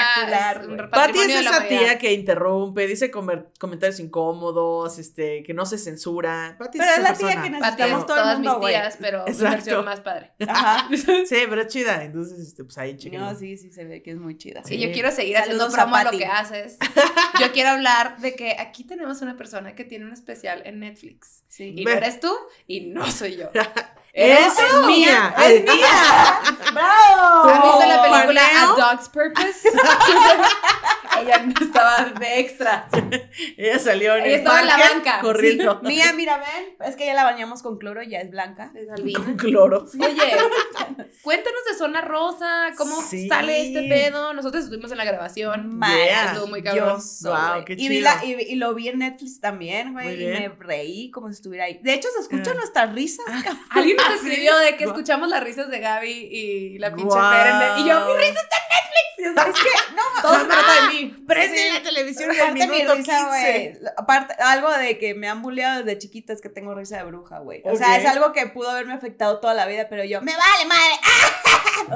es. Pati es esa tía que interrumpe, dice comer- comentarios incómodos, este, que no se censura. Pati Pero es la tía que necesitamos es todo el todas mundo, mis tías, pero en Exacto. versión más padre. Ajá. [LAUGHS] Sí, pero es chida, entonces, este, pues ahí, chéquenlo. No, sí, sí se ve que es muy chida. Sí, Sí. Yo quiero seguir haciendo Saludos a promo lo que haces. [LAUGHS] Yo quiero hablar de que aquí tenemos una persona que tiene un especial en Netflix. Sí. Y no eres tú y no soy yo. [LAUGHS] ¡Es tú! mía! ¡Es mía! ¡Bravo! ¿Has visto la película. A Dog's Purpose? [LAUGHS] Ella no estaba de extra. Ella salió en Ella el estaba en la banca, corriendo [LAUGHS] Mía, mira, ven. Es que ya la bañamos con cloro y ya es blanca. De Salvina. con cloro. Oye, [LAUGHS] cuéntanos de Zona Rosa, cómo Sí. sale este pedo. Nosotros estuvimos en la grabación. Yeah. Estuvo muy cabrón. Wow, qué y, vi chido. la- y, y lo vi en Netflix también, güey. Y me reí como si estuviera ahí. De hecho, se escuchan Ah. nuestras risas. cabrón. Alguien nos ¿Ah, escribió sí? de que escuchamos las risas de Gaby y la pinche. Fer el- Y yo, mi risa está en Netflix. Es que, [LAUGHS] no, [LAUGHS] todo se trata de mí. Prende Sí. la televisión en el minuto risa, 15. güey. Aparte, algo de que me han bulleado desde chiquita es que tengo risa de bruja, güey. O sea, es algo que pudo haberme afectado toda la vida, pero yo, me vale madre. Sea, [LAUGHS]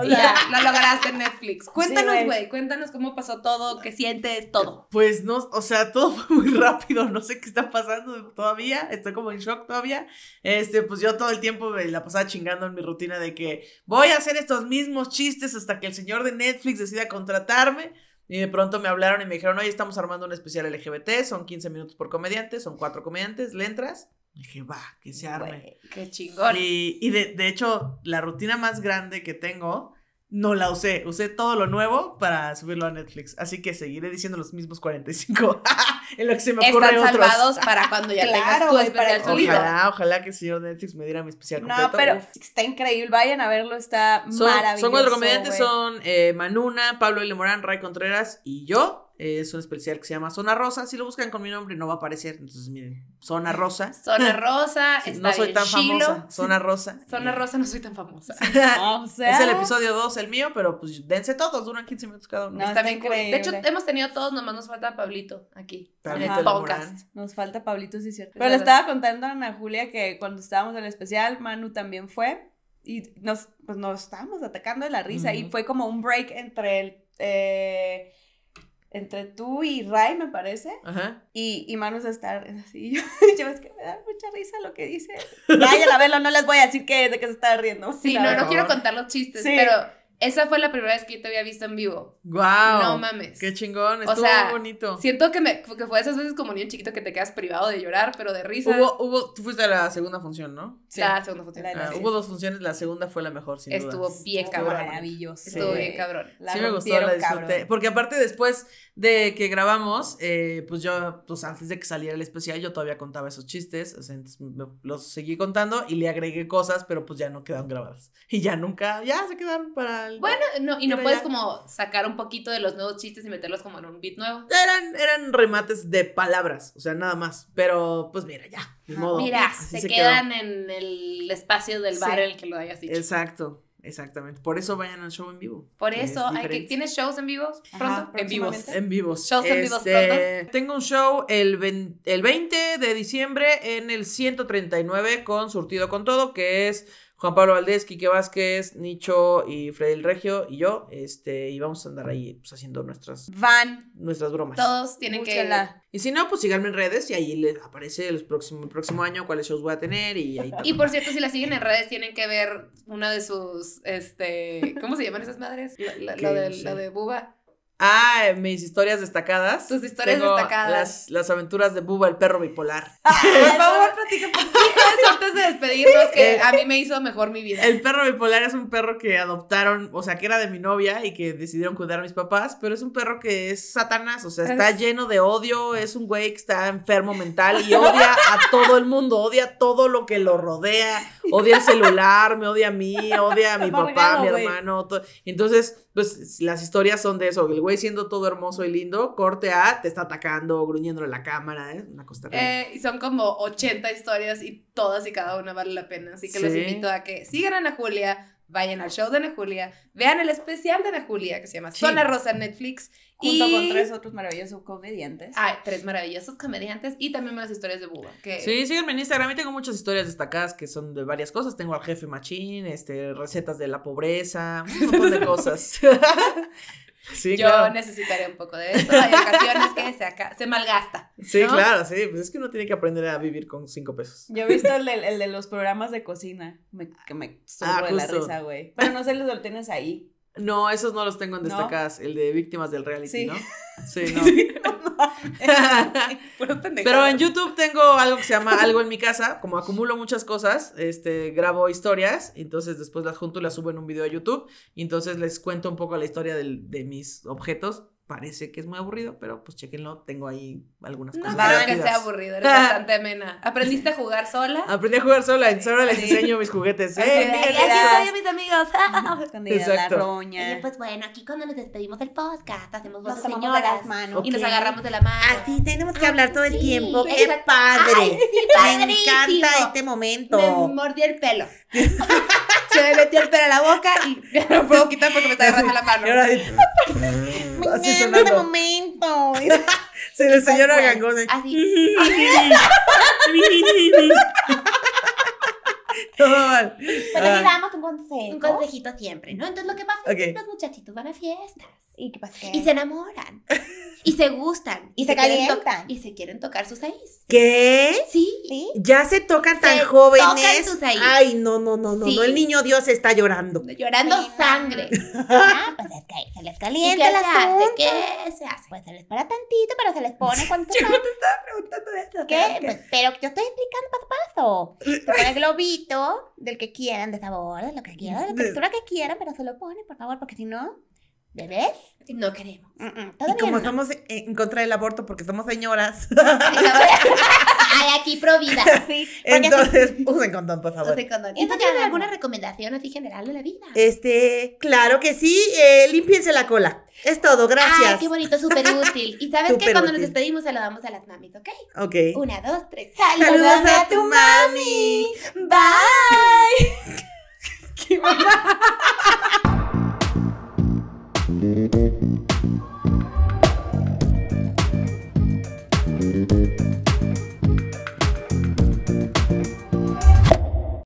[LAUGHS] ya, [LAUGHS] lo lograste en Netflix. Cuéntanos, güey. güey, cuéntanos cómo pasó todo, qué sientes, todo. Pues no, o sea, todo fue muy rápido, no sé qué está pasando todavía, estoy como en shock todavía. Este, pues yo todo el tiempo me la pasaba chingando en mi rutina de que voy a hacer estos mismos chistes hasta que el señor de Netflix decida contratarme. Y de pronto me hablaron y me dijeron, oye, estamos armando un especial LGBT, son 15 minutos por comediante, son cuatro comediantes, ¿le entras? Y dije, va, que se arme. güey. Qué chingón. Y, y de, de hecho, la rutina más grande que tengo, no la usé. Usé todo lo nuevo para subirlo a Netflix. Así que seguiré diciendo los mismos 45. [LAUGHS] en lo que se me ocurre Están otros. salvados para [LAUGHS] cuando ya Claro, tengas tu especial el solito. Ojalá, ojalá que el señor Netflix me diera mi especial No, completo. pero Uf. está increíble. Vayan a verlo, está Son, maravilloso. son cuatro comediantes, son eh, Manuna, Pablo L. Morán, Ray Contreras y yo. Es un especial que se llama Zona Rosa. Si lo buscan con mi nombre no va a aparecer. Entonces, miren, Zona [LAUGHS] Rosa. Zona [LAUGHS] Rosa, Sí, está no soy tan chilo. famosa. Zona Rosa. [LAUGHS] Zona Eh, Rosa no soy tan famosa. O sea, Es el episodio 2, el mío, pero pues dense todos, duran 15 minutos cada uno. No, está está bien cool. De hecho, increíble. hemos tenido todos, nomás nos falta Pablito aquí. Pablito en el podcast. Nos falta Pablito, sí, es cierto. Es Pero le verdad. estaba contando a Ana Julia que cuando estábamos en el especial, Manu también fue. Y nos, pues nos estábamos atacando de la risa. Y Ujú. fue como un break entre el. eh, entre tú y Ray, me parece. Ajá. Y, y Manu se está así. [LAUGHS] Yo, yo es que me da mucha risa lo que dice. Vayan a verlo, no les voy a decir que de que se está riendo. Sí, no, no quiero contar los chistes, Sí. pero esa fue la primera vez que yo te había visto en vivo. ¡Guau! No mames. ¡Qué chingón! O Estuvo sea, bonito. Siento que, me, que fue esas veces como niño chiquito que te quedas privado de llorar, pero de risa. Hubo, hubo, tú fuiste a la segunda función, ¿no? Sí. La segunda función. La- Ah, sí. hubo dos funciones, la segunda fue la mejor, sin duda. Estuvo bien Estuvo cabrón. Maravilloso. Estuvo Sí. bien cabrón. La sí me gustó, la disfruté. cabrón. Porque aparte después de que grabamos, eh, pues yo, pues antes de que saliera el especial, yo todavía contaba esos chistes, o sea, los seguí contando y le agregué cosas, pero pues ya no quedaron grabadas. [LAUGHS] Y ya nunca, ya se quedaron para el... Bueno, no, y no puedes ya. como sacar un poquito de los nuevos chistes y meterlos como en un beat nuevo. Eran, eran remates de palabras, o sea, nada más. Pero pues mira, ya, Ajá. modo. Mira, se, quedó. quedan en el espacio del bar Sí. en el que lo hayas dicho. Exacto, exactamente. Por eso vayan al show en vivo. Por es eso, hay que. ¿tienes shows en vivo Ajá, pronto? en vivos. En vivos. Shows en vivos Este, Tengo un show el, el 20 de diciembre en el 139 con Surtido con Todo, que es Juan Pablo Valdés, Quique Vázquez, Nicho y Freddy el Regio y yo. Este, y vamos a andar ahí pues, haciendo nuestras, Van. nuestras bromas. Todos tienen que... Búsquenla. Y si no, pues síganme en redes y ahí les aparece el próximo, el próximo año cuáles shows voy a tener y ahí Y por cierto, si la siguen en redes, tienen que ver una de sus, este, ¿cómo se llaman esas madres? La, la- lo, de, No sé. lo de Buba. Ah, mis historias destacadas. Tus historias Tengo destacadas. Las, las aventuras de Buba, el perro bipolar. Por favor, platica antes de despedirnos, que a mí me hizo mejor mi vida. El perro bipolar es un perro que adoptaron, o sea, que era de mi novia y que decidieron cuidar a mis papás, pero es un perro que es satanás, o sea, está Es- lleno de odio, es un güey que está enfermo mental y odia a todo el mundo, odia todo lo que lo rodea, odia el celular, me odia a mí, odia a mi papá, a mi hermano. to- Entonces, pues las historias son de eso, el güey siendo todo hermoso y lindo, corte a, te está atacando, gruñéndole la cámara, ¿eh? Una cosa. Eh, y son como 80 historias y todas y cada una vale la pena. Así que los invito a que sigan a Ana Julia, vayan al show de Ana Julia, vean el especial de Ana Julia que se llama Sí. Zona Rosa en Netflix. Junto y... con tres otros maravillosos comediantes. Ay, tres maravillosos comediantes y también las historias de Buba. Que Sí, síganme en Instagram y tengo muchas historias destacadas que son de varias cosas. Tengo al jefe machín, este, recetas de la pobreza, un montón de [LAUGHS] cosas. [LAUGHS] sí, yo claro. necesitaré un poco de eso. Hay ocasiones que se, aca- se malgasta. Sí, ¿no? claro, sí. Pues es que uno tiene que aprender a vivir con cinco pesos. Yo he visto el [LAUGHS] de, el de los programas de cocina. Me, que me subo Ah, de la risa, güey. Pero no sé los tienes ahí. No, esos no los tengo en ¿No? destacadas. El de víctimas del reality, Sí. ¿no? [LAUGHS] Sí, no. [LAUGHS] Puras pendejadas. Pero en YouTube tengo algo que se llama Algo en mi casa. Como acumulo muchas cosas, este, grabo historias. Entonces después las junto y las subo en un video a YouTube. Y entonces les cuento un poco la historia del- de mis objetos. Parece que es muy aburrido, pero pues chequenlo. Tengo ahí algunas No cosas. creo que divertidas. sea aburrido, eres bastante [LAUGHS] amena. ¿Aprendiste a jugar sola? Aprendí a jugar sola. Entonces ahora les enseño mis juguetes. Así ¡Eh, de, miren "Ay, esto! aquí estoy, mis amigos. [LAUGHS] Escondida la Exacto. roña. Oye, pues bueno, aquí cuando nos despedimos del podcast, hacemos Nos de señoras. manos. Y nos agarramos de la mano. Así tenemos que Ah, hablar todo el tiempo. ¡Qué exacto. padre! Ay, sí, Me encanta este momento. Me mordí el pelo. [LAUGHS] Se me metió el pelo en la boca y no puedo quitar porque me está agarrando la mano. Y ahora- Me Este sonando. momento. [LAUGHS] Se le cual. Gangón. eh. Así. [LAUGHS] Todo mal. Pero Ah, aquí damos un consejo. Un consejito siempre, ¿no? Entonces lo que pasa es que los muchachitos van a fiestas ¿Y qué pasa? y se enamoran [LAUGHS] y se gustan Y se quieren to- calientan. y se quieren tocar sus seis. ¿Qué? Sí. ¿Sí? Ya se tocan tan Se jóvenes. tocan sus. Ay, no, no, no, no, Sí. no. El niño Dios está llorando. Llorando Sí, no. sangre. [LAUGHS] Ah, pues es que se les ¿Y qué calienta se hace? ¿Qué se hace? Pues se les para tantito, pero se les pone cuando [LAUGHS] Yo no te estaba preguntando de eso. ¿Qué? pero Pues, pero yo estoy explicando paso a paso. Se pone el globito del que quieran, de sabor, de lo que quieran, de la [LAUGHS] textura que quieran, pero se lo pone, por favor, porque si no, ¿bebés? No queremos. Mm, mm, Y como no. estamos en contra del aborto porque somos señoras. [LAUGHS] Ay, aquí pro vida. Sí, Entonces, usen condón, por favor. ¿Y tú Entonces, alguna recomendación así general de la vida? Este, claro que sí, eh, límpiense la cola. Es todo, gracias. Ay, qué bonito, súper útil. [LAUGHS] Y sabes que cuando nos despedimos saludamos a las mamis, ¿ok? Ok. Una, dos, tres. Saludos a tu mami. Bye. [LAUGHS] Thank you.